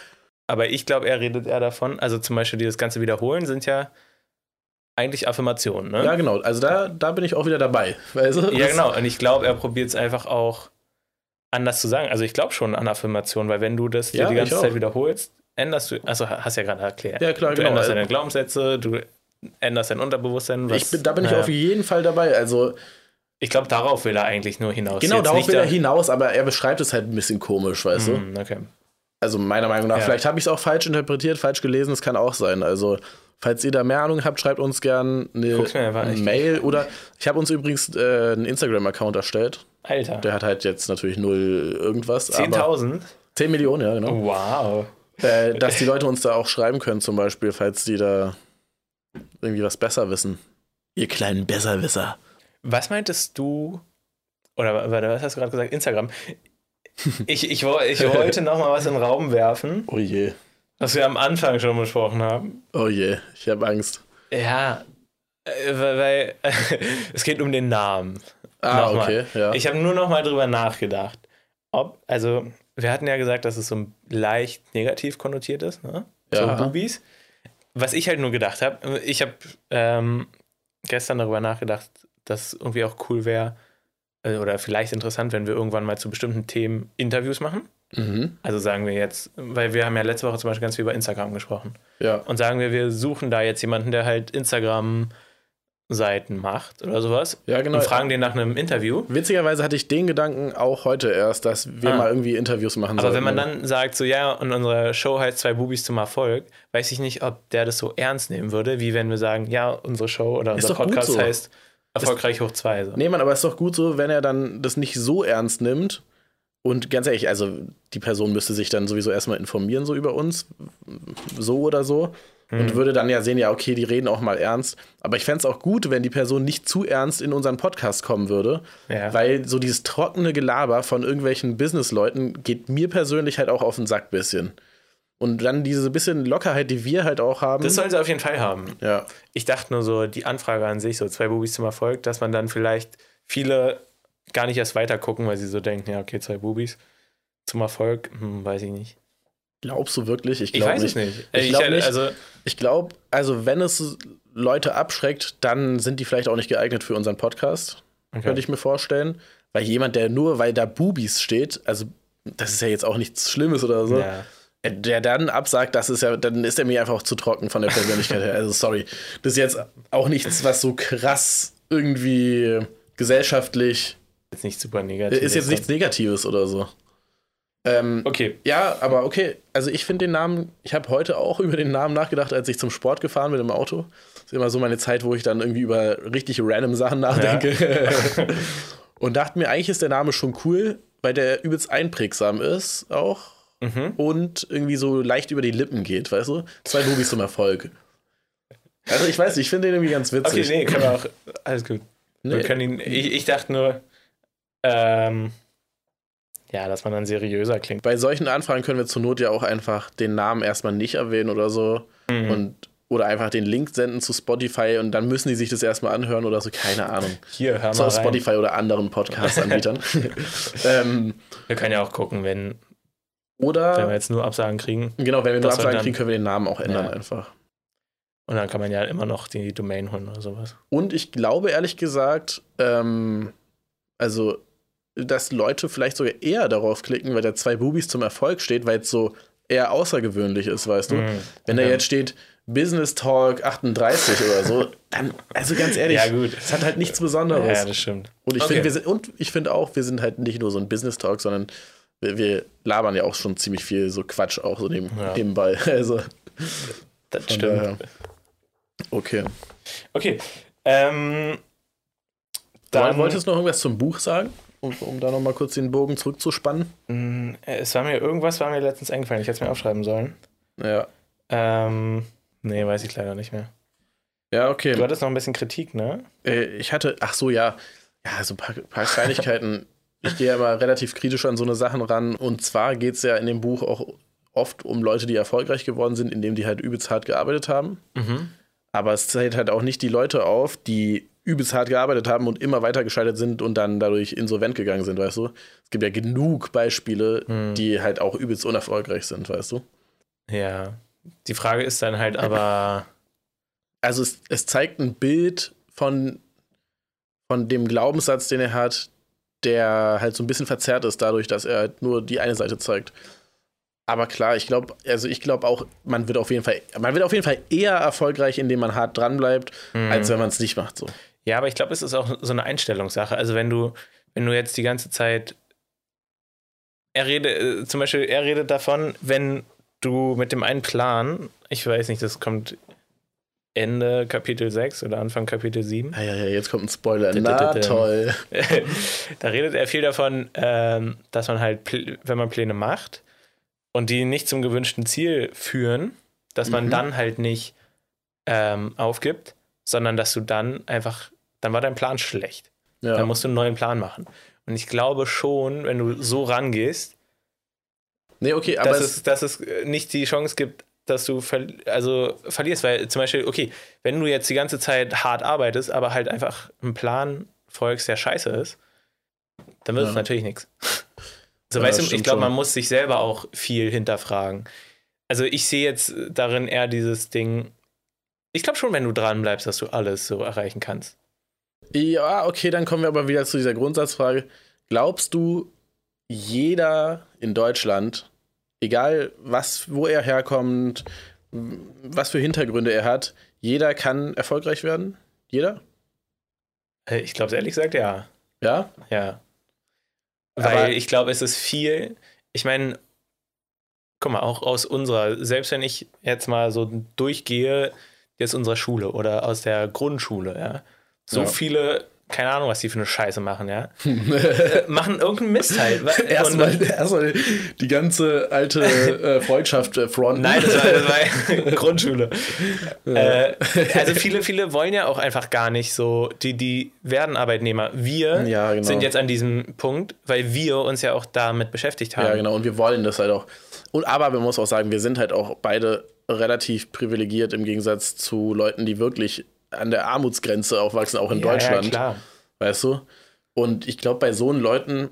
Aber ich glaube, er redet eher davon, also zum Beispiel dieses ganze Wiederholen sind ja eigentlich Affirmationen, ne? ja, genau. Also da, da bin ich auch wieder dabei. Weißt du? Ja, genau. Und ich glaube, er probiert es einfach auch anders zu sagen. Also ich glaube schon an Affirmationen, weil wenn du das Ja, die ganze. Zeit wiederholst, änderst du, also hast ja gerade erklärt. Ja, klar, du genau. änderst deine Glaubenssätze, du änderst dein Unterbewusstsein. Was, Ich bin, da bin ich naja. auf jeden Fall dabei. Also Ich glaube, darauf will er eigentlich nur hinaus. genau, Jetzt darauf will er hinaus, aber er beschreibt es halt ein bisschen komisch, weißt du? Hm, okay. Also meiner Meinung nach. Ja. Vielleicht habe ich es auch falsch interpretiert, falsch gelesen, das kann auch sein. Also falls ihr da mehr Ahnung habt, schreibt uns gern eine Mail oder ich habe uns übrigens äh, einen Instagram-Account erstellt. Alter. Der hat halt jetzt natürlich null irgendwas. aber 10.000? 10 Millionen, ja, genau. Wow. Äh, dass die Leute uns da auch schreiben können, zum Beispiel, falls die da irgendwie was besser wissen. Ihr kleinen Besserwisser. Was meintest du, oder was hast du gerade gesagt? Instagram. Ich, ich, ich wollte noch mal was in den Raum werfen, Oh je. was wir am Anfang schon besprochen haben. Oh je. Ich habe Angst. Ja, äh, weil, weil (laughs) es geht um den Namen. Ah, Nochmal. okay. Ja. Ich habe nur noch mal drüber nachgedacht. Ob, also, wir hatten ja gesagt, dass es so leicht negativ konnotiert ist, ne? Ja. So Bubis. was ich halt nur gedacht habe, ich habe ähm, gestern darüber nachgedacht, dass irgendwie auch cool wäre äh, oder vielleicht interessant, wenn wir irgendwann mal zu bestimmten Themen Interviews machen. Mhm. Also sagen wir jetzt, weil wir haben ja letzte Woche zum Beispiel ganz viel über Instagram gesprochen. Ja. Und sagen wir, wir suchen da jetzt jemanden, der halt Instagram Seiten macht oder sowas. Ja, genau. Und fragen den nach einem Interview. Witzigerweise hatte ich den Gedanken auch heute erst, dass wir Ah. mal irgendwie Interviews machen Aber sollten. wenn man dann sagt, so ja, und unsere Show heißt zwei Bubis zum Erfolg, weiß ich nicht, ob der das so ernst nehmen würde, wie wenn wir sagen, ja, unsere Show oder Ist unser Podcast so. heißt Erfolgreich hoch zwei. So. Nee, Mann, aber ist doch gut so, wenn er dann das nicht so ernst nimmt. Und ganz ehrlich, also die Person müsste sich dann sowieso erstmal informieren, so über uns, so oder so. Und würde dann ja sehen, ja, okay, die reden auch mal ernst. Aber ich fände es auch gut, wenn die Person nicht zu ernst in unseren Podcast kommen würde. Ja. Weil so dieses trockene Gelaber von irgendwelchen Businessleuten geht mir persönlich halt auch auf den Sack bisschen. Und dann diese bisschen Lockerheit, die wir halt auch haben. Das soll sie auf jeden Fall haben. ja. Ich dachte nur so, die Anfrage an sich, so zwei Bubis zum Erfolg, dass man dann vielleicht viele gar nicht erst weiter gucken, weil sie so denken, ja, okay, zwei Bubis zum Erfolg, hm, weiß ich nicht. Glaubst du wirklich? Ich Ich glaube weiß nicht. es nicht. Ich glaub nicht. Also, Ich glaube, also wenn es Leute abschreckt, dann sind die vielleicht auch nicht geeignet für unseren Podcast. okay. Könnte ich mir vorstellen. Weil jemand, der nur, weil da Bubis steht, also das ist ja jetzt auch nichts Schlimmes oder so, ja. der dann absagt, das ist ja, dann ist er mir einfach auch zu trocken von der Persönlichkeit her. Also sorry. Das ist jetzt auch nichts, was so krass irgendwie gesellschaftlich Jetzt nicht super negativ. ist jetzt nichts Negatives oder so. Ähm, Okay. ja, aber okay. Also ich finde den Namen, ich habe heute auch (laughs) über den Namen nachgedacht, als ich zum Sport gefahren bin im Auto. Das ist immer so meine Zeit, wo ich dann irgendwie über richtig random Sachen nachdenke. (laughs) Und dachte mir, eigentlich ist der Name schon cool, weil der übelst einprägsam ist auch. Mhm. Und irgendwie so leicht über die Lippen geht, weißt du? Zwei Bubis zum Erfolg. Also ich weiß nicht, ich finde den irgendwie ganz Okay, witzig. nee, können wir auch. Alles gut. Wir Nee. können ihn, ich, ich dachte nur, ähm, ja, dass man dann seriöser klingt. Bei solchen Anfragen können wir zur Not ja auch einfach den Namen erstmal nicht erwähnen oder so. Mhm. Und, oder einfach den Link senden zu Spotify und dann müssen die sich das erstmal anhören oder so, keine Ahnung. Hier, hör mal auf rein. Spotify oder anderen Podcast-Anbietern. (laughs) (laughs) ähm, Wir können ja auch gucken, wenn, wenn wir oder, jetzt nur Absagen kriegen. genau, wenn wir nur Absagen dann- kriegen, können wir den Namen auch ändern Ja. einfach. Und dann kann man ja immer noch die Domain holen oder sowas. Und ich glaube ehrlich gesagt, ähm, also, dass Leute vielleicht sogar eher darauf klicken, weil da zwei Bubis zum Erfolg steht, weil es so eher außergewöhnlich ist, weißt du? Mhm. Wenn da Ja. jetzt steht Business Talk 38 oder so, (laughs) dann, also ganz ehrlich, Ja, gut. es hat halt nichts Besonderes. Ja, das stimmt. und ich Okay. finde, wir sind, und ich finde auch, wir sind halt nicht nur so ein Business Talk, sondern wir, wir labern ja auch schon ziemlich viel so Quatsch auch so neben, Ja. nebenbei. (laughs) Also, Das stimmt. daher. Okay. Okay. Ähm, dann wolltest du noch irgendwas zum Buch sagen, um, um da nochmal kurz den Bogen zurückzuspannen? mh, es war mir irgendwas war mir letztens eingefallen. Ich hätte es mir aufschreiben sollen. Ja. Ähm, nee, weiß ich leider nicht mehr. Ja, Du okay. hattest noch ein bisschen Kritik, ne? Äh, ich hatte, ach so, ja. Ja, so ein paar, paar Kleinigkeiten. ich gehe ja immer relativ kritisch an so eine Sachen ran. Und zwar geht es ja in dem Buch auch oft um Leute, die erfolgreich geworden sind, indem die halt übelst hart gearbeitet haben. Mhm. Aber es zählt halt auch nicht die Leute auf, die übelst hart gearbeitet haben und immer weiter gescheitert sind und dann dadurch insolvent gegangen sind, weißt du? Es gibt ja genug Beispiele, Hm. die halt auch übelst unerfolgreich sind, weißt du? Ja. Die Frage ist dann halt aber. (clears throat) Also es, es zeigt ein Bild von, von dem Glaubenssatz, den er hat, der halt so ein bisschen verzerrt ist dadurch, dass er halt nur die eine Seite zeigt. Aber klar, ich glaube, also ich glaube auch, man wird auf jeden Fall, man wird auf jeden Fall eher erfolgreich, indem man hart dran bleibt, Mhm. als wenn man es nicht macht. So. Ja, aber ich glaube, es ist auch so eine Einstellungssache. Also wenn du, wenn du jetzt die ganze Zeit, er redet, äh, zum Beispiel, er redet davon, wenn du mit dem einen Plan, ich weiß nicht, das kommt Ende Kapitel 6 oder Anfang Kapitel 7, Ja, ja, ja, jetzt kommt ein Spoiler. Na toll. (laughs) da redet er viel davon, ähm, dass man halt, wenn man Pläne macht und die nicht zum gewünschten Ziel führen, dass man Mhm. dann halt nicht ähm, aufgibt, sondern dass du dann einfach, dann war dein Plan schlecht. Ja. Dann musst du einen neuen Plan machen. Und ich glaube schon, wenn du so rangehst, nee, okay, dass, es, es, dass es äh, nicht die Chance gibt, dass du ver also verlierst. Weil zum Beispiel, okay, wenn du jetzt die ganze Zeit hart arbeitest, aber halt einfach einen Plan folgst, der scheiße ist, dann wird es Ja. natürlich nichts. (laughs) Also Ja, weißt du, ich glaube, man muss sich selber auch viel hinterfragen. Also ich sehe jetzt darin eher dieses Ding, Ich glaube schon, wenn du dran bleibst, dass du alles so erreichen kannst. Ja, okay, dann kommen wir aber wieder zu dieser Grundsatzfrage. Glaubst du, jeder in Deutschland, egal was, wo er herkommt, was für Hintergründe er hat, jeder kann erfolgreich werden? Jeder? Äh, Ich glaube, ehrlich gesagt, ja. Ja? Ja. Aber- Weil ich glaube, es ist viel. Ich meine, guck mal, auch aus unserer, selbst wenn ich jetzt mal so durchgehe, jetzt unserer Schule oder aus der Grundschule, ja, so Ja. viele, keine Ahnung, was die für eine Scheiße machen, ja, (laughs) äh, machen irgendeinen Mist halt. (laughs) Erstmal erstmal die ganze alte äh, Freundschaft äh, fronten. Nein, das war, das war (laughs) Grundschule. Äh, also viele, viele wollen ja auch einfach gar nicht so, die, die werden Arbeitnehmer. Wir Ja, genau. sind jetzt an diesem Punkt, weil wir uns ja auch damit beschäftigt haben. Ja, genau. Und wir wollen das halt auch. Und aber man muss auch sagen, wir sind halt auch beide relativ privilegiert im Gegensatz zu Leuten, die wirklich an der Armutsgrenze aufwachsen, auch in Ja, Deutschland. Ja, klar. Weißt du? Und ich glaube, bei so Leuten,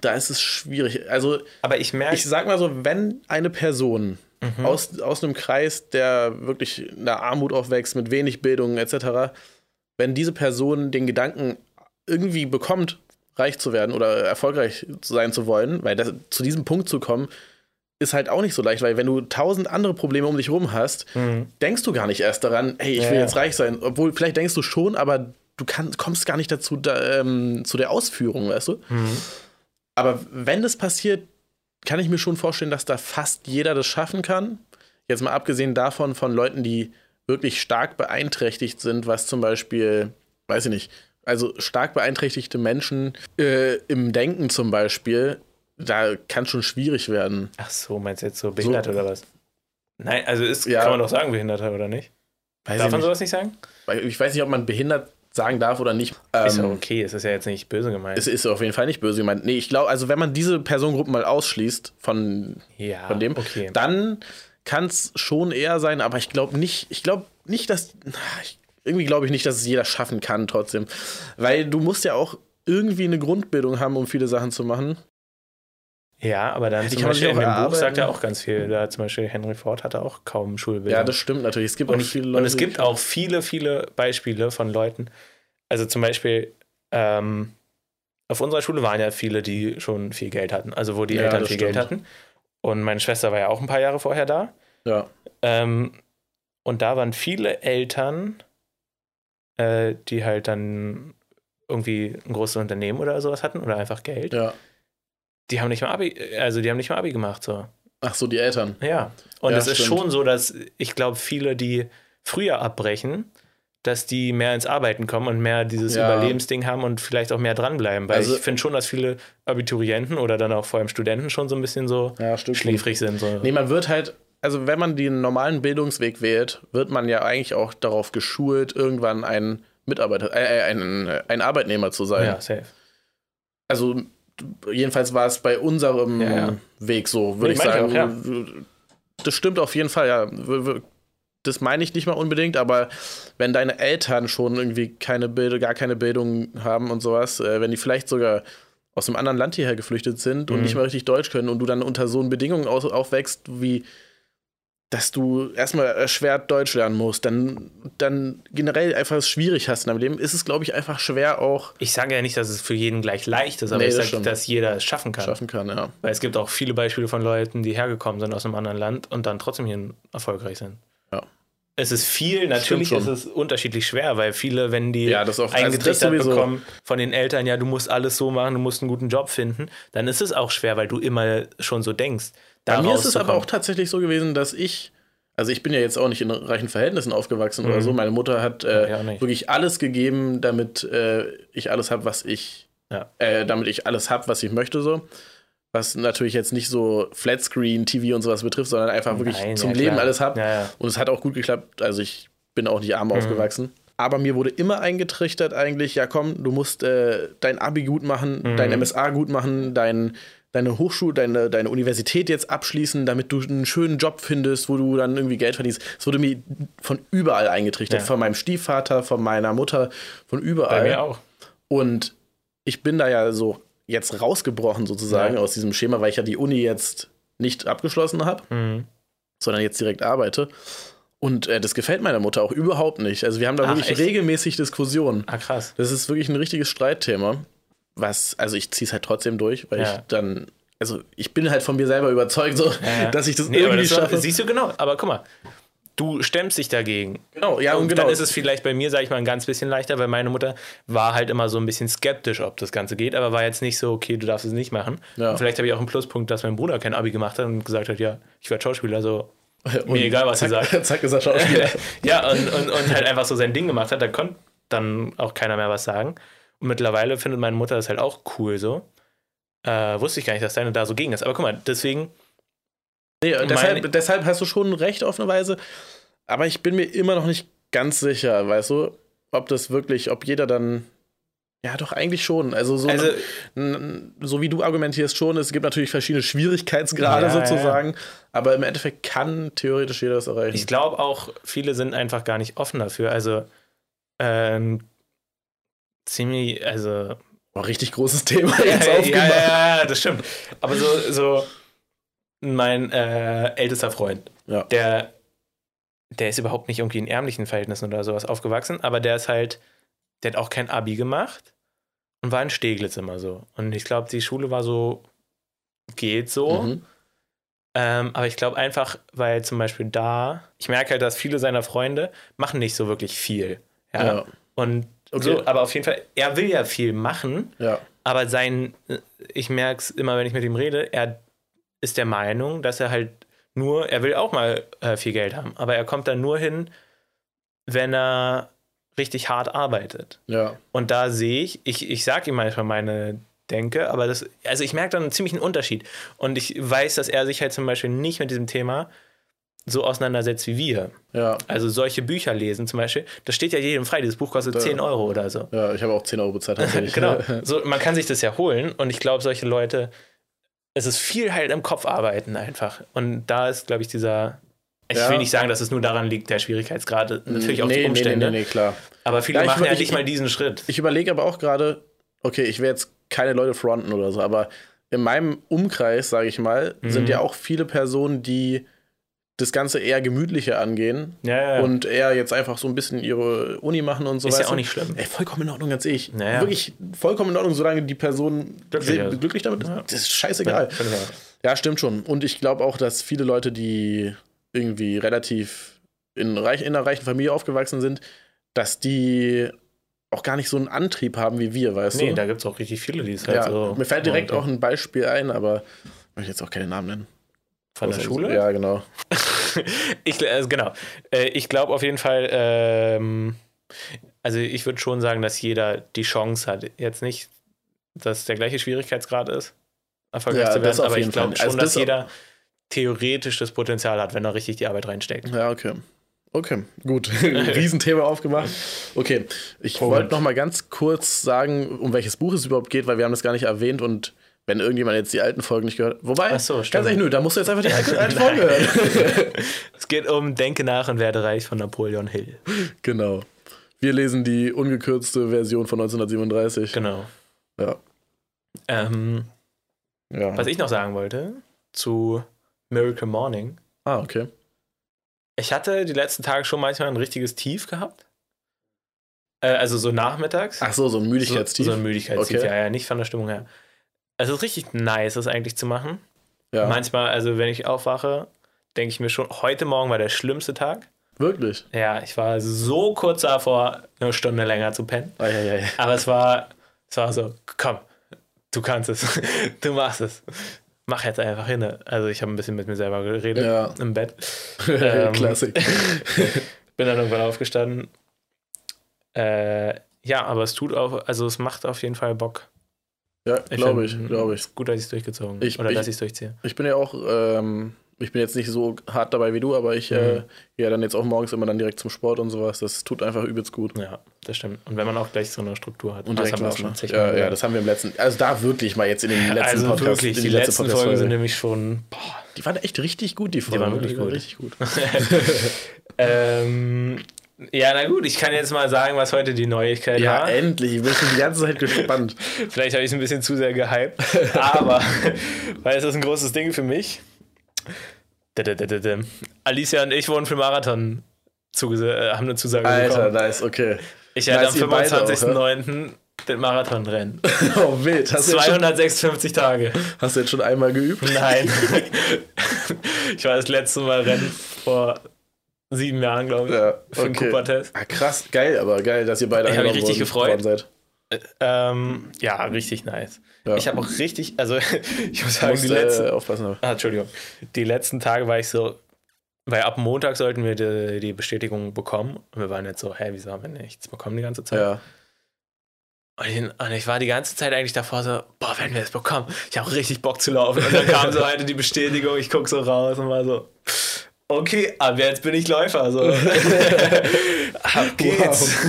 da ist es schwierig. Also, Aber ich merke, ich sag mal so, wenn eine Person Mhm. aus, aus einem Kreis, der wirklich in der Armut aufwächst, mit wenig Bildung etc., wenn diese Person den Gedanken irgendwie bekommt, reich zu werden oder erfolgreich sein zu wollen, weil das, zu diesem Punkt zu kommen, ist halt auch nicht so leicht, weil wenn du tausend andere Probleme um dich rum hast, Mhm. denkst du gar nicht erst daran, hey, ich will ja. jetzt reich sein. Obwohl, vielleicht denkst du schon, aber du kann, kommst gar nicht dazu, da, ähm, zu der Ausführung, weißt du? Mhm. Aber wenn das passiert, kann ich mir schon vorstellen, dass da fast jeder das schaffen kann. Jetzt mal abgesehen davon von Leuten, die wirklich stark beeinträchtigt sind, was zum Beispiel, weiß ich nicht, also stark beeinträchtigte Menschen äh, im Denken zum Beispiel, da kann schon schwierig werden. Ach so, meinst du jetzt so behindert So. oder was? Nein, also ist, Ja. kann man doch sagen, Behinderter oder nicht? Weiß Darf man nicht. sowas nicht sagen? Ich weiß nicht, ob man behindert sagen darf oder nicht. ist ja Ähm, okay, es ist ja jetzt nicht böse gemeint. Es ist auf jeden Fall nicht böse gemeint. Nee, ich glaube, also wenn man diese Personengruppen mal ausschließt von, ja, von dem, okay. dann kann es schon eher sein, aber ich glaube nicht, ich glaube nicht, dass. Irgendwie glaube ich nicht, dass es jeder schaffen kann trotzdem. Weil du musst ja auch irgendwie eine Grundbildung haben, um viele Sachen zu machen. Ja, aber dann zum Beispiel in auch dem Buch sagt er erarbeiten. auch ganz viel. Da zum Beispiel Henry Ford hatte auch kaum Schulbildung. Ja, das stimmt natürlich. Es gibt auch und, viele Leute. und es gibt auch viele, viele Beispiele von Leuten. Also zum Beispiel ähm, auf unserer Schule waren ja viele, die schon viel Geld hatten. Also wo die Ja, Eltern viel Geld stimmt. hatten. Und meine Schwester war ja auch ein paar Jahre vorher da. Ja, Ähm, und da waren viele Eltern, äh, die halt dann irgendwie ein großes Unternehmen oder sowas hatten oder einfach Geld. ja. Die haben nicht mal Abi, also die haben nicht mal Abi gemacht so. Ach so, die Eltern. Ja. Und Ja, es ist stimmt. schon so, dass ich glaube, viele, die früher abbrechen, dass die mehr ins Arbeiten kommen und mehr dieses Ja. Überlebensding haben und vielleicht auch mehr dranbleiben. Weil Also- ich finde schon, dass viele Abiturienten oder dann auch vor allem Studenten schon so ein bisschen so Ja, schläfrig sind. So. Nee, man wird halt, also wenn man den normalen Bildungsweg wählt, wird man ja eigentlich auch darauf geschult, irgendwann ein Mitarbeiter, äh, äh, ein, ein Arbeitnehmer zu sein. ja, safe. Also jedenfalls war es bei unserem Ja, ja. Weg so, würde Nee, ich meine ich sagen. Das stimmt auf jeden Fall, ja. Das meine ich nicht mal unbedingt, aber wenn deine Eltern schon irgendwie keine Bildung, gar keine Bildung haben und sowas, äh, wenn die vielleicht sogar aus einem anderen Land hierher geflüchtet sind und Mhm. nicht mal richtig Deutsch können und du dann unter so Bedingungen aufwächst, wie dass du erstmal erschwert Deutsch lernen musst, dann, dann generell einfach es schwierig hast in deinem Leben, ist es, glaube ich, einfach schwer auch Ich sage ja nicht, dass es für jeden gleich leicht ist, aber Nee, ich das sage, stimmt. dass jeder es schaffen kann. schaffen kann, ja. Weil es gibt auch viele Beispiele von Leuten, die hergekommen sind aus einem anderen Land und dann trotzdem hier erfolgreich sind. Ja. Es ist viel, natürlich ist es unterschiedlich schwer, weil viele, wenn die Ja, das also das eingetrichtert sowieso. bekommen von den Eltern, ja, du musst alles so machen, du musst einen guten Job finden, dann ist es auch schwer, weil du immer schon so denkst. Bei mir ist es aber auch tatsächlich so gewesen, dass ich, also ich bin ja jetzt auch nicht in reichen Verhältnissen aufgewachsen oder Mhm. so. Meine Mutter hat äh, ja, wirklich alles gegeben, damit äh, ich alles habe, was ich, Ja. äh, damit ich alles habe, was ich möchte so. Was natürlich jetzt nicht so Flatscreen, TV und sowas betrifft, sondern einfach wirklich Nein, zum ja, Leben klar. alles habe. Und es hat auch gut geklappt. Also ich bin auch nicht arm Mhm. aufgewachsen. Aber mir wurde immer eingetrichtert eigentlich, ja komm, du musst äh, dein Abi gut machen, Mhm. dein MSA gut machen, dein, deine Hochschule, deine, deine Universität jetzt abschließen, damit du einen schönen Job findest, wo du dann irgendwie Geld verdienst. Es wurde mir von überall eingetrichtert. Ja. Von meinem Stiefvater, von meiner Mutter, von Bei überall. mir auch. Und ich bin da ja so jetzt rausgebrochen sozusagen Ja. aus diesem Schema, weil ich ja die Uni jetzt nicht abgeschlossen habe Mhm. sondern jetzt direkt arbeite. Und äh, das gefällt meiner Mutter auch überhaupt nicht. Also wir haben da Ach, wirklich echt? regelmäßig Diskussionen. Ah, krass. Das ist wirklich ein richtiges Streitthema. Was, also ich ziehe es halt trotzdem durch, weil Ja. ich dann, also ich bin halt von mir selber überzeugt, so, Ja. dass ich das Nee, irgendwie das war- schaffe. Siehst du genau, aber guck mal, du stemmst dich dagegen. Genau, ja, und und genau. dann ist es vielleicht bei mir, sage ich mal, ein ganz bisschen leichter, weil meine Mutter war halt immer so ein bisschen skeptisch, ob das Ganze geht, aber war jetzt nicht so, okay, du darfst es nicht machen. Ja. Und vielleicht habe ich auch einen Pluspunkt, dass mein Bruder kein Abi gemacht hat und gesagt hat, ja, ich werde Schauspieler, so (laughs) Und mir egal, was zack, sagt. (laughs) Zack, ist er Schauspieler. (laughs) ja, und, und, und halt einfach so sein Ding gemacht hat, da konnte dann auch keiner mehr was sagen. Und mittlerweile findet meine Mutter das halt auch cool so. Äh, wusste ich gar nicht, dass deine da so gegen ist. Aber guck mal, deswegen, Nee, deshalb, deshalb hast du schon recht auf eine Weise. Aber ich bin mir immer noch nicht ganz sicher, weißt du, ob das wirklich, ob jeder dann. Ja, doch, eigentlich schon. Also, so, also so wie du argumentierst schon, es gibt natürlich verschiedene Schwierigkeitsgrade Ja, ja, sozusagen, aber im Endeffekt kann theoretisch jeder das erreichen. Ich glaube auch, viele sind einfach gar nicht offen dafür. Also, ähm, ziemlich, also. Oh, richtig großes Thema (laughs) Ja, jetzt ja, aufgemacht. ja, ja, das stimmt. Aber so, so mein äh, ältester Freund, Ja. der, der ist überhaupt nicht irgendwie in ärmlichen Verhältnissen oder sowas aufgewachsen, aber der ist halt, der hat auch kein Abi gemacht und war in Steglitz immer so. Und ich glaube, die Schule war so, geht so. Mhm. Ähm, aber ich glaube einfach, weil zum Beispiel da, ich merke halt, dass viele seiner Freunde machen nicht so wirklich viel. Ja. Ja. Und Okay. so, aber auf jeden Fall, er will ja viel machen, Ja. aber sein, ich merke es immer, wenn ich mit ihm rede, er ist der Meinung, dass er halt nur, er will auch mal äh, viel Geld haben, aber er kommt dann nur hin, wenn er richtig hart arbeitet. Ja. Und da sehe ich, ich, ich sage ihm manchmal meine Denke, aber das, also ich merke dann einen ziemlichen Unterschied. Und ich weiß, dass er sich halt zum Beispiel nicht mit diesem Thema so auseinandersetzt wie wir. Ja. Also solche Bücher lesen zum Beispiel, das steht ja jedem frei. Dieses Buch kostet Ja. 10 Euro oder so. Ja, ich habe auch 10 Euro bezahlt. (laughs) genau. (laughs) So, man kann sich das ja holen und ich glaube, solche Leute, es ist viel halt im Kopf arbeiten einfach. Und da ist, glaube ich, dieser. Ich Ja. will nicht sagen, dass es nur daran liegt, der Schwierigkeitsgrad, natürlich auch nee, die Umstände. Nee, nee, nee, klar. Aber viele Ja, machen ja ich- nicht mal diesen Schritt. Ich überlege aber auch gerade, okay, ich will jetzt keine Leute fronten oder so, aber in meinem Umkreis, sage ich mal, Mhm. sind ja auch viele Personen, die das Ganze eher gemütlicher angehen ja, ja, und eher jetzt einfach so ein bisschen ihre Uni machen und so ist ja auch nicht schlimm. Ey, vollkommen in Ordnung, ganz ich. Naja. Wirklich vollkommen in Ordnung, solange die Person Glücklich ist. glücklich damit ist. Ja. Das ist scheißegal. Ja, stimmt schon. Und ich glaube auch, dass viele Leute, die irgendwie relativ in, reich, in einer reichen Familie aufgewachsen sind, dass die auch gar nicht so einen Antrieb haben wie wir, weißt Nee, du? da gibt es auch richtig viele, die es halt ja, so. mir fällt direkt auch ein Beispiel ein, aber ich möchte jetzt auch keine Namen nennen. Von der Schule? Ja, genau. (laughs) ich, äh, genau. Äh, ich glaube auf jeden Fall, ähm, also ich würde schon sagen, dass jeder die Chance hat. Jetzt nicht, dass der gleiche Schwierigkeitsgrad ist, erfolgreich Ja, zu werden, aber ich glaube schon, Also dass das- jeder theoretisch das Potenzial hat, wenn er richtig die Arbeit reinsteckt. Ja, okay. Okay, gut. (laughs) (laughs) Riesenthema aufgemacht. Okay, ich wollte noch mal ganz kurz sagen, um welches Buch es überhaupt geht, weil wir haben das gar nicht erwähnt und wenn irgendjemand jetzt die alten Folgen nicht gehört Wobei, so, ganz stimmt. ehrlich, nö, da musst du jetzt einfach die alten alten Folgen hören. (laughs) Es geht um Denke nach und werde reich von Napoleon Hill. genau. Wir lesen die ungekürzte Version von 1937. Genau. Ja. Ähm, ja. was ich noch sagen wollte zu Miracle Morning. Ah, okay. Ich hatte die letzten Tage schon manchmal ein richtiges Tief gehabt. Äh, also so nachmittags. Ach so, so ein Müdigkeitstief. So, so ein Müdigkeitstief, Okay. ja, ja, nicht von der Stimmung her. Es ist richtig nice, das eigentlich zu machen. ja. Manchmal, also wenn ich aufwache, denke ich mir schon, heute Morgen war der schlimmste Tag. Wirklich. Ja, ich war so kurz davor, eine Stunde länger zu pennen. Eieiei. Aber es war, es war so, komm, du kannst es, (laughs) du machst es. Mach jetzt einfach hin. Also ich habe ein bisschen mit mir selber geredet Ja. im Bett. (laughs) Ähm, Klassik. (laughs) Bin dann irgendwann aufgestanden. Äh, ja, aber es tut auch, also es macht auf jeden Fall Bock. Ja, glaube ich, glaube ich. Ist gut, dass ich es durchgezogen Ich- Oder ich- dass ich es durchziehe. Ich bin ja auch, ähm, ich bin jetzt nicht so hart dabei wie du, aber ich äh, Mhm. gehe ja dann jetzt auch morgens immer dann direkt zum Sport und sowas. Das tut einfach übelst gut. Ja, das stimmt. Und wenn man auch gleich so eine Struktur hat. Und das haben wir auch schon Ja, ja, gehört. das haben wir im letzten, also da wirklich mal jetzt in den letzten also Podcast, wirklich, die, letzte letzten Folgen Podcast-Folge. sind nämlich schon. Boah. Die waren echt richtig gut, die Folgen. waren wirklich gut. Richtig gut. (laughs) (laughs) ähm, ja, na gut, ich kann jetzt mal sagen, was heute die Neuigkeit Ja, war. endlich. Ich bin schon die ganze Zeit gespannt. (laughs) Vielleicht habe ich es ein bisschen zu sehr gehypt, (laughs) aber (laughs) weil es ist ein großes Ding für mich. Alicia und ich wurden für Marathon äh, haben eine Zusage Alter, bekommen. nice, okay. Ich werde am Nice, ihr beide auch, 25.09. den Marathon rennen. Oh, wild. Hast du, jetzt schon, 256 Tage. hast du jetzt schon einmal geübt? Nein. ich war das letzte Mal rennen vor sieben Jahren, glaube ich. Ja, Für den. Cooper-Test. Ah, krass, geil, aber geil, dass ihr beide Ich eingeladen richtig gefreut. seid. Ähm, ja, richtig nice. Ja. Ich habe auch richtig, also (laughs) ich muss sagen, die letzten, äh, aufpassen. ah, Entschuldigung, die letzten Tage war ich so, weil ab Montag sollten wir die, die Bestätigung bekommen. Und wir waren jetzt so, hä, wieso haben wir nichts bekommen die ganze Zeit? Ja. Und ich, und ich war die ganze Zeit eigentlich davor so, boah, wenn wir es bekommen, ich habe richtig Bock zu laufen. Und dann kam so (laughs) heute die Bestätigung, ich gucke so raus und war so, okay, ab jetzt bin ich Läufer. So. (laughs) ab geht's. (laughs)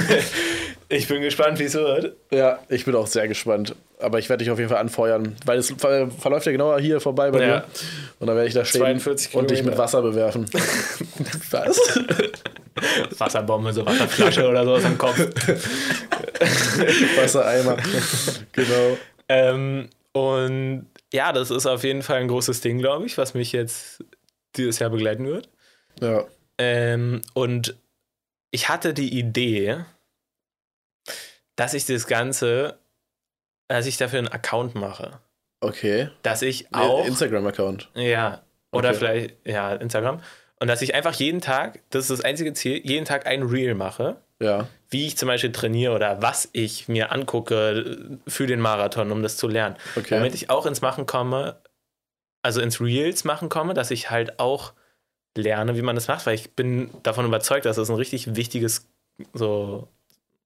Ich bin gespannt, wie es wird. ja, ich bin auch sehr gespannt. Aber ich werde dich auf jeden Fall anfeuern, weil es ver verläuft ja genau hier vorbei bei Ja. mir. Und dann werde ich da stehen 42 und dich mit. Wasser bewerfen. (laughs) Was? Wasserbombe, so Wasserflasche oder sowas am Kopf. Wassereimer. genau. Ähm, und ja, das ist auf jeden Fall ein großes Ding, glaube ich, was mich jetzt dieses Jahr begleiten wird. Ja. Ähm, und ich hatte die Idee, dass ich das Ganze, dass ich dafür einen Account mache. Okay. Dass ich auch, Instagram-Account. ja, oder Okay. vielleicht, ja, Instagram. Und dass ich einfach jeden Tag, das ist das einzige Ziel, jeden Tag ein Reel mache, Ja. wie ich zum Beispiel trainiere oder was ich mir angucke für den Marathon, um das zu lernen. Okay. Damit ich auch ins Machen komme, also ins Reels machen komme, dass ich halt auch lerne, wie man das macht, weil ich bin davon überzeugt, dass das ein richtig wichtiges, so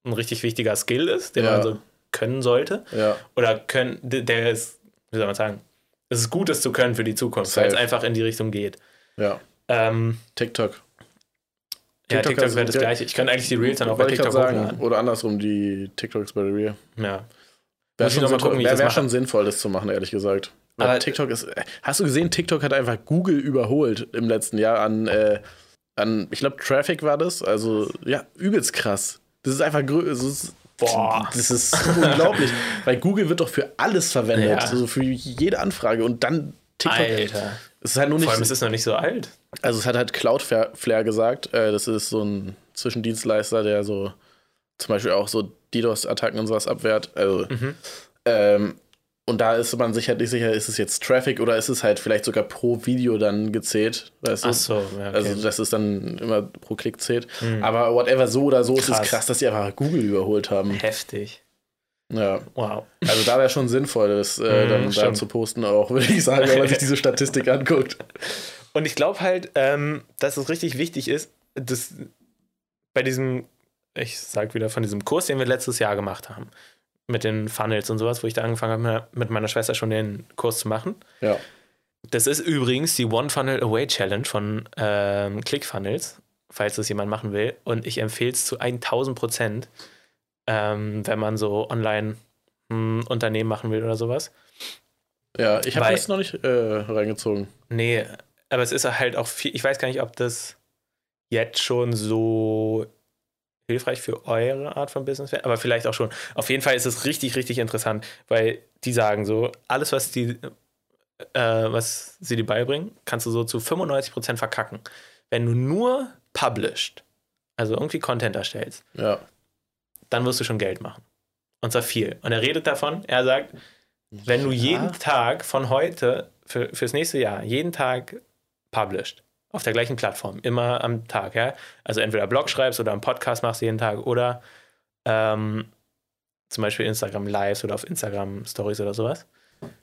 ein richtig wichtiger Skill ist, den Ja. man so können sollte. Ja. Oder können, der ist, wie soll man sagen, es ist gut, es zu können für die Zukunft, weil es einfach in die Richtung geht. Ja. Ähm, TikTok. ja, TikTok TikTok wäre das gleiche. Ich könnte eigentlich die Reels dann auch bei TikTok sagen. hochladen. Oder andersrum, die TikToks bei der Real. Ja. Wäre schon, wär, das wär schon sinnvoll, das zu machen, ehrlich gesagt. Aber- TikTok ist. äh, Hast du gesehen, TikTok hat einfach Google überholt im letzten Jahr an, äh, an ich glaube, Traffic war das. Also, ja, übelst krass. Das ist einfach das ist, Boah. Das ist unglaublich. (laughs) Weil Google wird doch für alles verwendet. Ja. Also für jede Anfrage. Und dann TikTok. Alter. Es ist halt nur nicht. Vor allem, es ist noch nicht so alt. Also es hat halt Cloudflare gesagt, äh, das ist so ein Zwischendienstleister, der so zum Beispiel auch so DDoS-Attacken und sowas abwehrt. Also, Mhm. ähm, und da ist man sich halt nicht sicher, ist es jetzt Traffic oder ist es halt vielleicht sogar pro Video dann gezählt. Weißt du? Ach so, ja, okay. Also, dass es dann immer pro Klick zählt. Aber whatever, so oder so ist Krass. es krass, dass die einfach Google überholt haben. Heftig. Ja. Wow. Also da wäre schon sinnvoll, das äh, Mhm, dann da zu posten, auch, (laughs) würde ich sagen, wenn man sich diese Statistik anguckt. Und ich glaube halt, ähm, dass es richtig wichtig ist, dass bei diesem, ich sag wieder von diesem Kurs, den wir letztes Jahr gemacht haben, mit den Funnels und sowas, wo ich da angefangen habe, mit meiner Schwester schon den Kurs zu machen. Ja. Das ist übrigens die One Funnel Away Challenge von ähm, ClickFunnels, falls das jemand machen will. Und ich empfehle es zu 1000 Prozent, ähm, wenn man so online ein Unternehmen machen will oder sowas. Ja, ich habe das noch nicht äh, reingezogen. Nee, aber es ist halt auch viel, ich weiß gar nicht, ob das jetzt schon so hilfreich für eure Art von Business wäre, aber vielleicht auch schon. Auf jeden Fall ist es richtig, richtig interessant, weil die sagen so, alles, was die, äh, was sie dir beibringen, kannst du so zu 95% verkacken. Wenn du nur published, also irgendwie Content erstellst, Ja. dann wirst du schon Geld machen. Und zwar viel. Und er redet davon, er sagt, wenn du Ja. jeden Tag von heute für, fürs nächste Jahr jeden Tag published, auf der gleichen Plattform, immer am Tag, ja, also entweder Blog schreibst oder einen Podcast machst jeden Tag oder ähm, zum Beispiel Instagram Lives oder auf Instagram Stories oder sowas.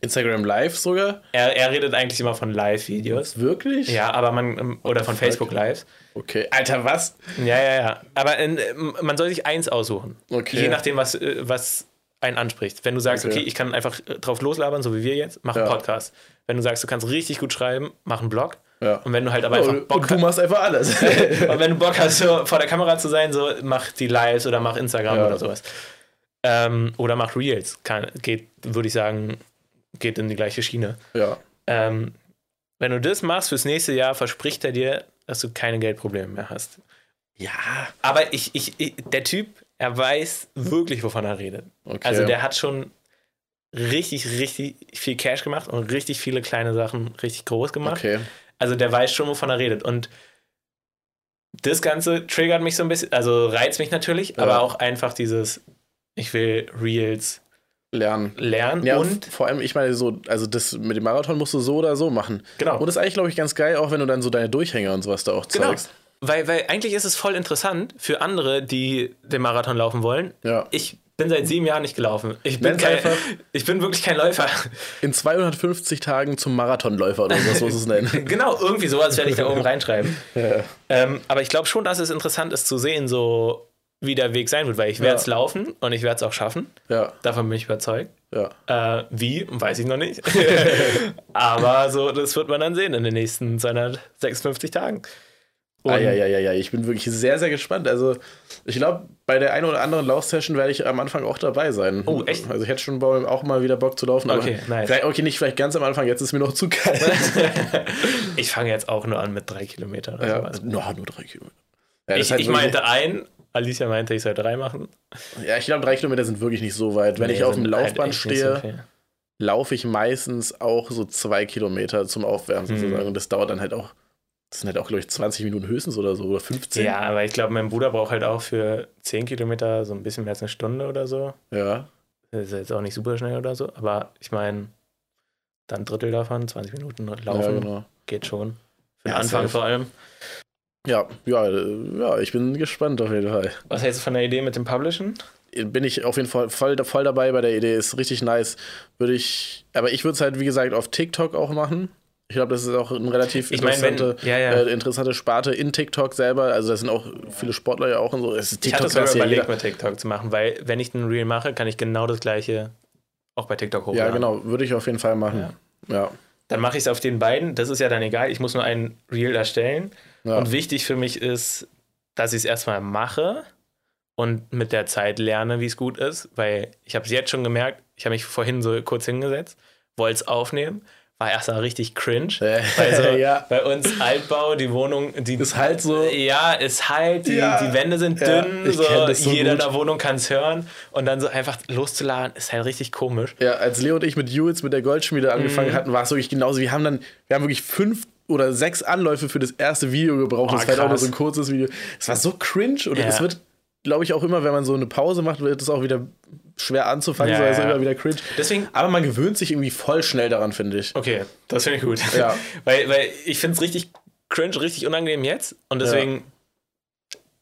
Instagram Live sogar? Er, er redet eigentlich immer von Live-Videos. Wirklich? Ja, aber man, ähm, oder von? Facebook Lives. Okay. Alter, was? Ja, ja, ja. Aber äh, man soll sich eins aussuchen. Okay. Je nachdem, was, äh, was einen anspricht. Wenn du sagst, Okay. okay, ich kann einfach äh, drauf loslabern, so wie wir jetzt, mach einen Ja. Podcast. Wenn du sagst, du kannst richtig gut schreiben, mach einen Blog. Ja. Und wenn du halt aber einfach und Bock du hast, machst einfach alles. (laughs) und wenn du Bock hast, so vor der Kamera zu sein, so mach die Lives oder mach Instagram Ja. oder sowas. Ähm, oder mach Reels. Kann, geht, würde ich sagen, geht in die gleiche Schiene. ja. Ähm, wenn du das machst fürs nächste Jahr, verspricht er dir, dass du keine Geldprobleme mehr hast. Ja. Aber ich, ich, ich, der Typ, er weiß wirklich, wovon er redet. Okay. Also der hat schon richtig, richtig viel Cash gemacht und richtig viele kleine Sachen richtig groß gemacht. Okay. Also der weiß schon, wovon er redet. Und das Ganze triggert mich so ein bisschen, also reizt mich natürlich, Ja. aber auch einfach dieses, ich will Reels Lernen. lernen Ja, und vor allem, ich meine, so, also das mit dem Marathon musst du so oder so machen. Genau. Und das ist eigentlich, glaube ich, ganz geil, auch wenn du dann so deine Durchhänge und sowas da auch Genau. zeigst. Weil, weil eigentlich ist es voll interessant für andere, die den Marathon laufen wollen. Ja. Ich bin seit sieben Jahren nicht gelaufen. Ich bin, kein, einfach- ich bin wirklich kein Läufer. In 250 Tagen zum Marathonläufer oder sowas muss es nennen. (laughs) genau, irgendwie sowas werde ich da oben reinschreiben. Ähm, aber ich glaube schon, dass es interessant ist zu sehen, so wie der Weg sein wird, weil ich werde es Ja. laufen und ich werde es auch schaffen. Ja, Davon bin ich überzeugt. ja. Äh, wie, weiß ich noch nicht. (laughs) Aber so, das wird man dann sehen in den nächsten 256 Tagen. Ah, ja, ja, ja, ja. Ich bin wirklich sehr, sehr gespannt. Also, ich glaube, bei der einen oder anderen Laufsession werde ich am Anfang auch dabei sein. Oh, echt? Also, ich hätte schon auch mal wieder Bock zu laufen. Aber Okay, nice. okay, nicht vielleicht ganz am Anfang, jetzt ist mir noch zu kalt. (laughs) Ich fange jetzt auch nur an mit drei Kilometern. Ja, sowas. no, nur drei Kilometer. Ja, Ich, halt ich meinte ein, Alicia meinte, ich soll drei machen. Ja, ich glaube, drei Kilometer sind wirklich nicht so weit. Wenn Nee, ich auf dem halt Laufband so stehe, laufe ich meistens auch so zwei Kilometer zum Aufwärmen Mhm. sozusagen. Und das dauert dann halt auch, das sind halt auch, glaube ich, 20 Minuten höchstens oder so oder 15. Ja, aber ich glaube, mein Bruder braucht halt auch für 10 Kilometer so ein bisschen mehr als eine Stunde oder so. Ja. Das ist jetzt auch nicht super schnell oder so, aber ich meine, dann ein Drittel davon, 20 Minuten laufen, Ja, genau. geht schon. Für den Ja, Anfang vor allem. Ja, ja, äh, ja, ich bin gespannt auf jeden Fall. Was hältst du von der Idee mit dem Publishen? Bin ich auf jeden Fall voll, voll dabei bei der Idee, ist richtig nice. Würde ich, aber ich würde es halt, wie gesagt, auf TikTok auch machen. Ich glaube, das ist auch eine relativ Ich meine, wenn- interessante, ja, ja. Äh, interessante Sparte in TikTok selber. Also, das sind auch viele Sportler ja auch und so. Es ist Ich hatte TikTok sogar ja überlegt, mit TikTok zu machen, weil wenn ich einen Reel mache, kann ich genau das gleiche auch bei TikTok hochladen. Ja, genau, würde ich auf jeden Fall machen. Ja. Dann mache ich es auf den beiden, das ist ja dann egal, ich muss nur einen Reel erstellen. Ja. Und wichtig für mich ist, dass ich es erstmal mache und mit der Zeit lerne, wie es gut ist, weil ich habe es jetzt schon gemerkt, ich habe mich vorhin so kurz hingesetzt, wollte es aufnehmen, war erst mal richtig cringe. Äh, Weil so (laughs) ja. bei uns Altbau, die Wohnung, die Ist halt so. Ja, ist halt, die, Ja. die Wände sind Ja, dünn, so, so jeder in gut. der Wohnung kann es hören und dann so einfach loszuladen, ist halt richtig komisch. Ja, als Leo und ich mit Jules, mit der Goldschmiede angefangen Mhm. hatten, war es wirklich genauso. Wir haben dann, wir haben wirklich fünf oder sechs Anläufe für das erste Video gebraucht. Oh, das war halt auch nur so ein kurzes Video. Es war so cringe und es wird, glaube ich, auch immer, wenn man so eine Pause macht, wird es auch wieder schwer anzufangen, Ja, so also ja. immer wieder cringe. Deswegen, Aber man gewöhnt sich irgendwie voll schnell daran, finde ich. okay, das finde ich gut. Ja. (laughs) weil, weil ich finde es richtig cringe, richtig unangenehm jetzt und deswegen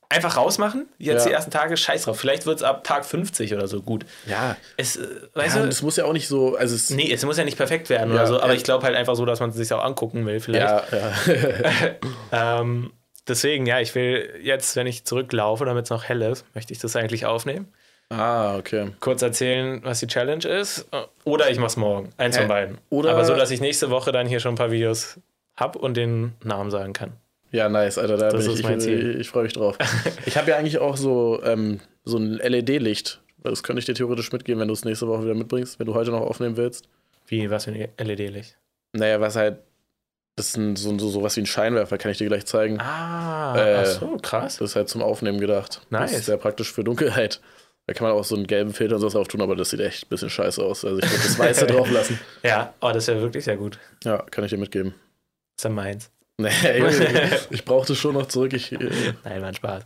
einfach rausmachen, jetzt Ja. die ersten Tage, scheiß drauf. Vielleicht wird es ab Tag 50 oder so gut. Ja, Es, äh, weißt ja du, es muss ja auch nicht so, also es, nee, es muss ja nicht perfekt werden Ja, oder so, aber ich glaube halt einfach so, dass man es sich auch angucken will vielleicht. ja, ja. (laughs) Ähm, deswegen, ja, ich will jetzt, wenn ich zurücklaufe, damit es noch hell ist, möchte ich das eigentlich aufnehmen. ah, okay. Kurz erzählen, was die Challenge ist. Oder ich mach's morgen. Eins Hä? von beiden. Oder- Aber so, dass ich nächste Woche dann hier schon ein paar Videos hab und den Namen sagen kann. Ja, nice, Alter, da Das bin ist ich, mein ich, Ziel. ich, ich freue mich drauf. (laughs) ich habe ja eigentlich auch so, ähm, so ein LED-Licht. Das könnte ich dir theoretisch mitgeben, wenn du es nächste Woche wieder mitbringst, wenn du heute noch aufnehmen willst. Wie, was für ein LED-Licht? Naja, was halt, das ist ein, so, so sowas wie ein Scheinwerfer, kann ich dir gleich zeigen. Ah, Äh, ach so, krass. Das ist halt zum Aufnehmen gedacht. Nice. Das ist sehr praktisch für Dunkelheit. Da kann man auch so einen gelben Filter und sowas drauf tun, aber das sieht echt ein bisschen scheiße aus. Also ich würde das Weiße (laughs) drauf lassen. Ja, oh, das wäre wirklich sehr gut. Ja, kann ich dir mitgeben. Das ist ja meins. Nee, (laughs) ich brauche das schon noch zurück. Ich, äh, Nein, war ein Spaß.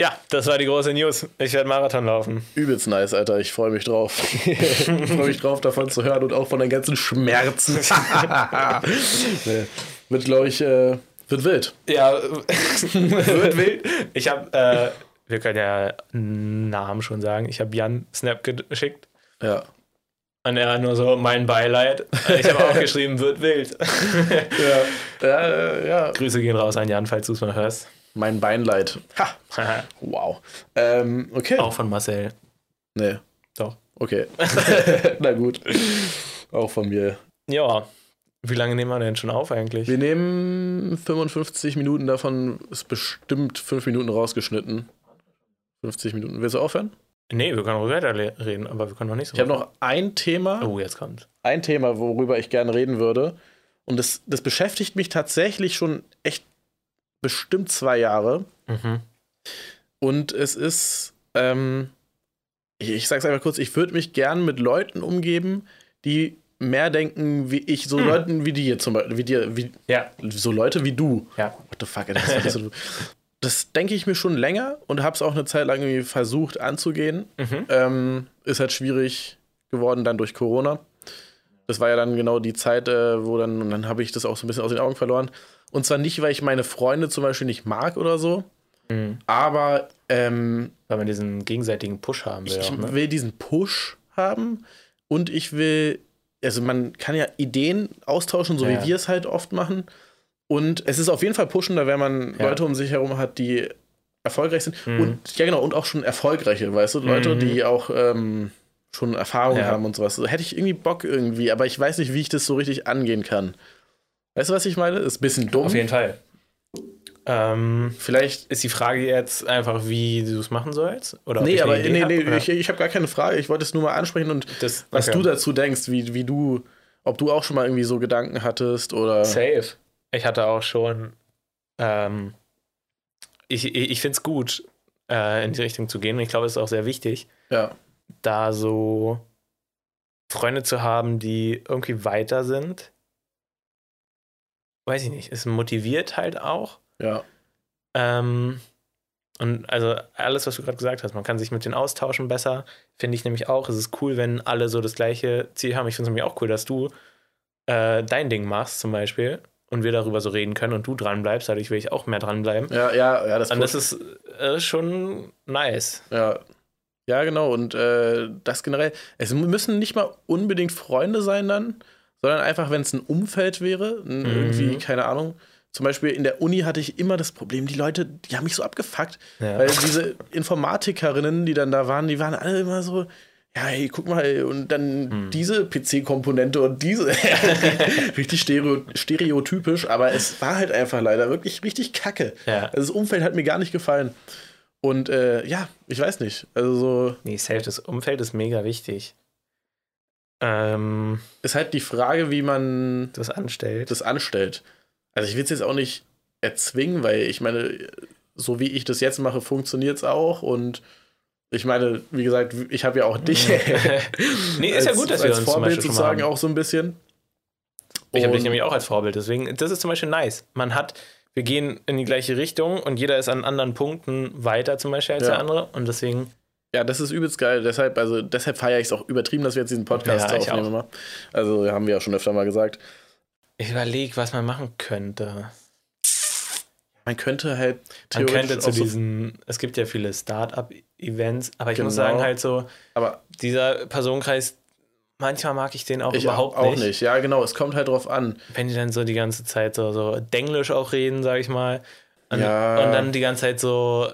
Ja, das war die große News. Ich werde Marathon laufen. übelst nice, Alter. Ich freue mich drauf. (laughs) ich freue mich drauf, davon zu hören und auch von den ganzen Schmerzen. (laughs) nee. Wird, glaube ich, äh, wird wild. Ja, (laughs) wird wild. Ich habe, äh, wir können ja Namen schon sagen. Ich habe Jan Snap geschickt. Ja. Und er hat nur so mein Beileid. Ich habe auch geschrieben, wird wild. Ja, ja, äh, ja. Grüße gehen raus an Jan, falls du es mal hörst. Mein Beinleid. Ha. (laughs) Wow. Ähm, okay. auch von Marcel. Nee. Doch. Okay. (laughs) (laughs) Na gut. Auch von mir. Ja. Wie lange nehmen wir denn schon auf eigentlich? Wir nehmen 55 Minuten davon, ist bestimmt 5 Minuten rausgeschnitten. 50 Minuten. Willst du aufhören? Nee, wir können auch weiter le- reden, aber wir können noch nicht so. Ich habe noch ein Thema, Oh, jetzt kommt. ein Thema, worüber ich gerne reden würde. Und das, das beschäftigt mich tatsächlich schon echt bestimmt zwei Jahre. Mhm. Und es ist, ähm, ich, ich sag's einfach kurz, ich würde mich gern mit Leuten umgeben, die mehr denken wie ich, so Hm. Leuten wie dir zum Beispiel, wie dir, wie, Ja. so Leute wie du. Ja. What the fuck, das? (laughs) das denke ich mir schon länger und habe es auch eine Zeit lang irgendwie versucht anzugehen. Mhm. Ähm, ist halt schwierig geworden dann durch Corona. Das war ja dann genau die Zeit, äh, wo dann, und dann habe ich das auch so ein bisschen aus den Augen verloren. Und zwar nicht, weil ich meine Freunde zum Beispiel nicht mag oder so, Mhm. aber ähm, Weil man diesen gegenseitigen Push haben will. ich auch, ne? will diesen Push haben und ich will, also man kann ja Ideen austauschen, so Ja. wie wir es halt oft machen. Und es ist auf jeden Fall pushender, wenn man Ja. Leute um sich herum hat, die erfolgreich sind. Mhm. Und ja, genau, und auch schon erfolgreiche, weißt du, Leute, Mhm. die auch ähm, schon Erfahrung Ja. haben und sowas. So, hätte ich irgendwie Bock irgendwie, aber ich weiß nicht, wie ich das so richtig angehen kann. Weißt du, was ich meine? Ist ein bisschen dumm. Auf jeden Fall. Ähm, Vielleicht. ist die Frage jetzt einfach, wie du es machen sollst? Oder Nee, aber nee, hab, nee, oder? ich, ich habe gar keine Frage. Ich wollte es nur mal ansprechen und das, was okay. du dazu denkst, wie, wie du, ob du auch schon mal irgendwie so Gedanken hattest oder. Safe. Ich hatte auch schon. Ähm, ich ich, ich finde es gut, äh, in die Richtung zu gehen. Und ich glaube, es ist auch sehr wichtig, Ja. da so Freunde zu haben, die irgendwie weiter sind. Weiß ich nicht. Es motiviert halt auch. Ja. Ähm, und also alles, was du gerade gesagt hast, man kann sich mit denen austauschen besser, finde ich nämlich auch. Es ist cool, wenn alle so das gleiche Ziel haben. Ich finde es nämlich auch cool, dass du äh, dein Ding machst zum Beispiel und wir darüber so reden können und du dran bleibst. Dadurch will ich auch mehr dranbleiben. Ja, ja, ja, das, Und das ist äh, schon nice. Ja. Ja, genau. Und äh, das generell. Es müssen nicht mal unbedingt Freunde sein dann, sondern einfach, wenn es ein Umfeld wäre, n- Mhm. irgendwie, keine Ahnung. Zum Beispiel in der Uni hatte ich immer das Problem, die Leute, die haben mich so abgefuckt, Ja. weil diese Informatikerinnen, die dann da waren, die waren alle immer so, ja, hey, guck mal, und dann Hm. diese PC-Komponente und diese. (laughs) richtig stereo stereotypisch, aber es war halt einfach leider wirklich richtig kacke. Ja. Also das Umfeld hat mir gar nicht gefallen. Und äh, ja, ich weiß nicht. Also so Nee, safe, das Umfeld ist mega wichtig. Ähm, ist halt die Frage, wie man das anstellt. das anstellt. Also ich will es jetzt auch nicht erzwingen, weil ich meine, so wie ich das jetzt mache, funktioniert es auch. Und ich meine, wie gesagt, ich habe ja auch dich (laughs) nee, (laughs) ist ja als- gut, dass wir als uns Vorbild sozusagen auch so ein bisschen. Ich habe dich nämlich auch als Vorbild, deswegen, das ist zum Beispiel nice. Man hat, wir gehen in die gleiche Richtung und jeder ist an anderen Punkten weiter zum Beispiel als Ja. der andere und deswegen, Ja, das ist übelst geil. Deshalb, also deshalb feiere ich es auch übertrieben, dass wir jetzt diesen Podcast Ja, aufnehmen. Immer. Also haben wir ja schon öfter mal gesagt. ich überlege, was man machen könnte. Man könnte halt Man theoretisch könnte zu auch so, diesen, es gibt ja viele Start-up-Events, aber ich muss Genau. sagen, halt so, aber dieser Personenkreis, manchmal mag ich den auch ich überhaupt auch nicht. nicht. Ja, genau. Es kommt halt drauf an. Wenn die dann so die ganze Zeit so, so Denglisch auch reden, sag ich mal. Und, Ja. und dann die ganze Zeit so,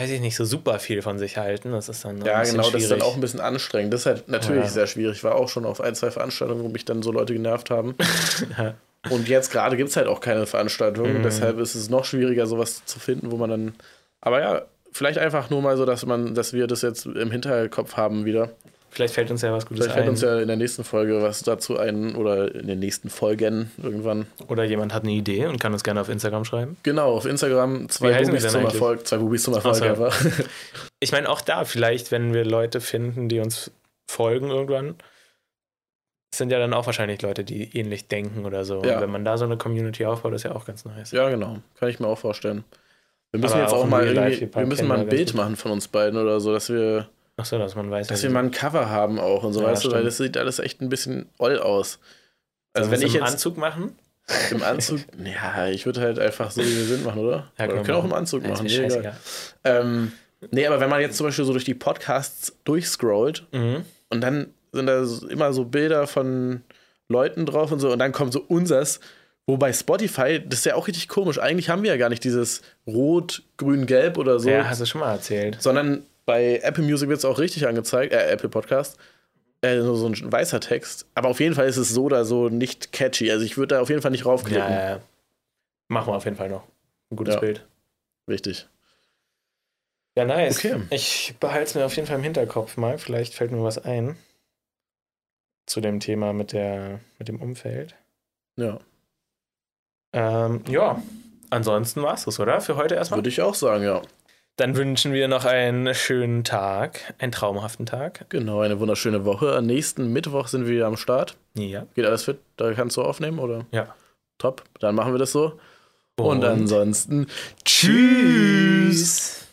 weiß ich nicht, so super viel von sich halten. Das ist dann Ja, genau, das ist dann schwierig. auch ein bisschen anstrengend. Das ist halt natürlich Ja. sehr schwierig. Ich war auch schon auf ein, zwei Veranstaltungen, wo mich dann so Leute genervt haben. (laughs) Ja. Und jetzt gerade gibt es halt auch keine Veranstaltungen. Mhm. Deshalb ist es noch schwieriger, sowas zu finden, wo man dann. Aber ja, vielleicht einfach nur mal so, dass man, dass wir das jetzt im Hinterkopf haben wieder. Vielleicht fällt uns ja was Gutes Vielleicht fällt ein. uns ja in der nächsten Folge was dazu ein oder in den nächsten Folgen irgendwann. Oder jemand hat eine Idee und kann uns gerne auf Instagram schreiben. Genau, auf Instagram zwei Bubis zum eigentlich? Erfolg. Zwei Bubis zum Erfolg so. einfach. (laughs) Ich meine, auch da, vielleicht, wenn wir Leute finden, die uns folgen irgendwann, sind ja dann auch wahrscheinlich Leute, die ähnlich denken oder so. Ja. Und wenn man da so eine Community aufbaut, ist ja auch ganz nice. ja, genau. Kann ich mir auch vorstellen. Wir müssen Aber jetzt auch auch mal wir müssen mal ein Bild machen von uns beiden oder so, dass wir, Ach so, dass man weiß, dass wir mal ein Cover haben auch und so, Ja, weißt du, weil das sieht alles echt ein bisschen oll aus. Also wenn ich im jetzt Anzug machen? im Anzug, (laughs) ja, ich würde halt einfach so, wie wir sind, machen, oder? Ja, wir können auch im. Anzug Ja, ist machen, mir mir scheißegal. Ähm, nee, aber wenn man jetzt zum Beispiel so durch die Podcasts durchscrollt Mhm. und dann sind da immer so Bilder von Leuten drauf und so und dann kommt so unsers, wo bei Spotify, das ist ja auch richtig komisch, eigentlich haben wir ja gar nicht dieses Rot, Grün, Gelb oder so, Ja, hast du schon mal erzählt. sondern bei Apple Music wird es auch richtig angezeigt, äh, Apple Podcast, äh, nur so ein weißer Text, aber auf jeden Fall ist es so oder so nicht catchy, also ich würde da auf jeden Fall nicht raufklicken. Ja, ja, ja. Machen wir auf jeden Fall noch. Ein gutes Ja. Bild. Richtig. Ja, nice. Okay. Ich behalte es mir auf jeden Fall im Hinterkopf mal. Vielleicht fällt mir was ein zu dem Thema mit, der, mit dem Umfeld. Ja, Ähm, ja, ansonsten war es das, oder? Für heute erstmal. würde ich auch sagen, ja. Dann wünschen wir noch einen schönen Tag, einen traumhaften Tag. Genau, eine wunderschöne Woche. Am nächsten Mittwoch sind wir wieder am Start. Ja. Geht alles fit? Da kannst du aufnehmen, oder? Ja. Top, dann machen wir das so. Und, Und ansonsten Tschüss.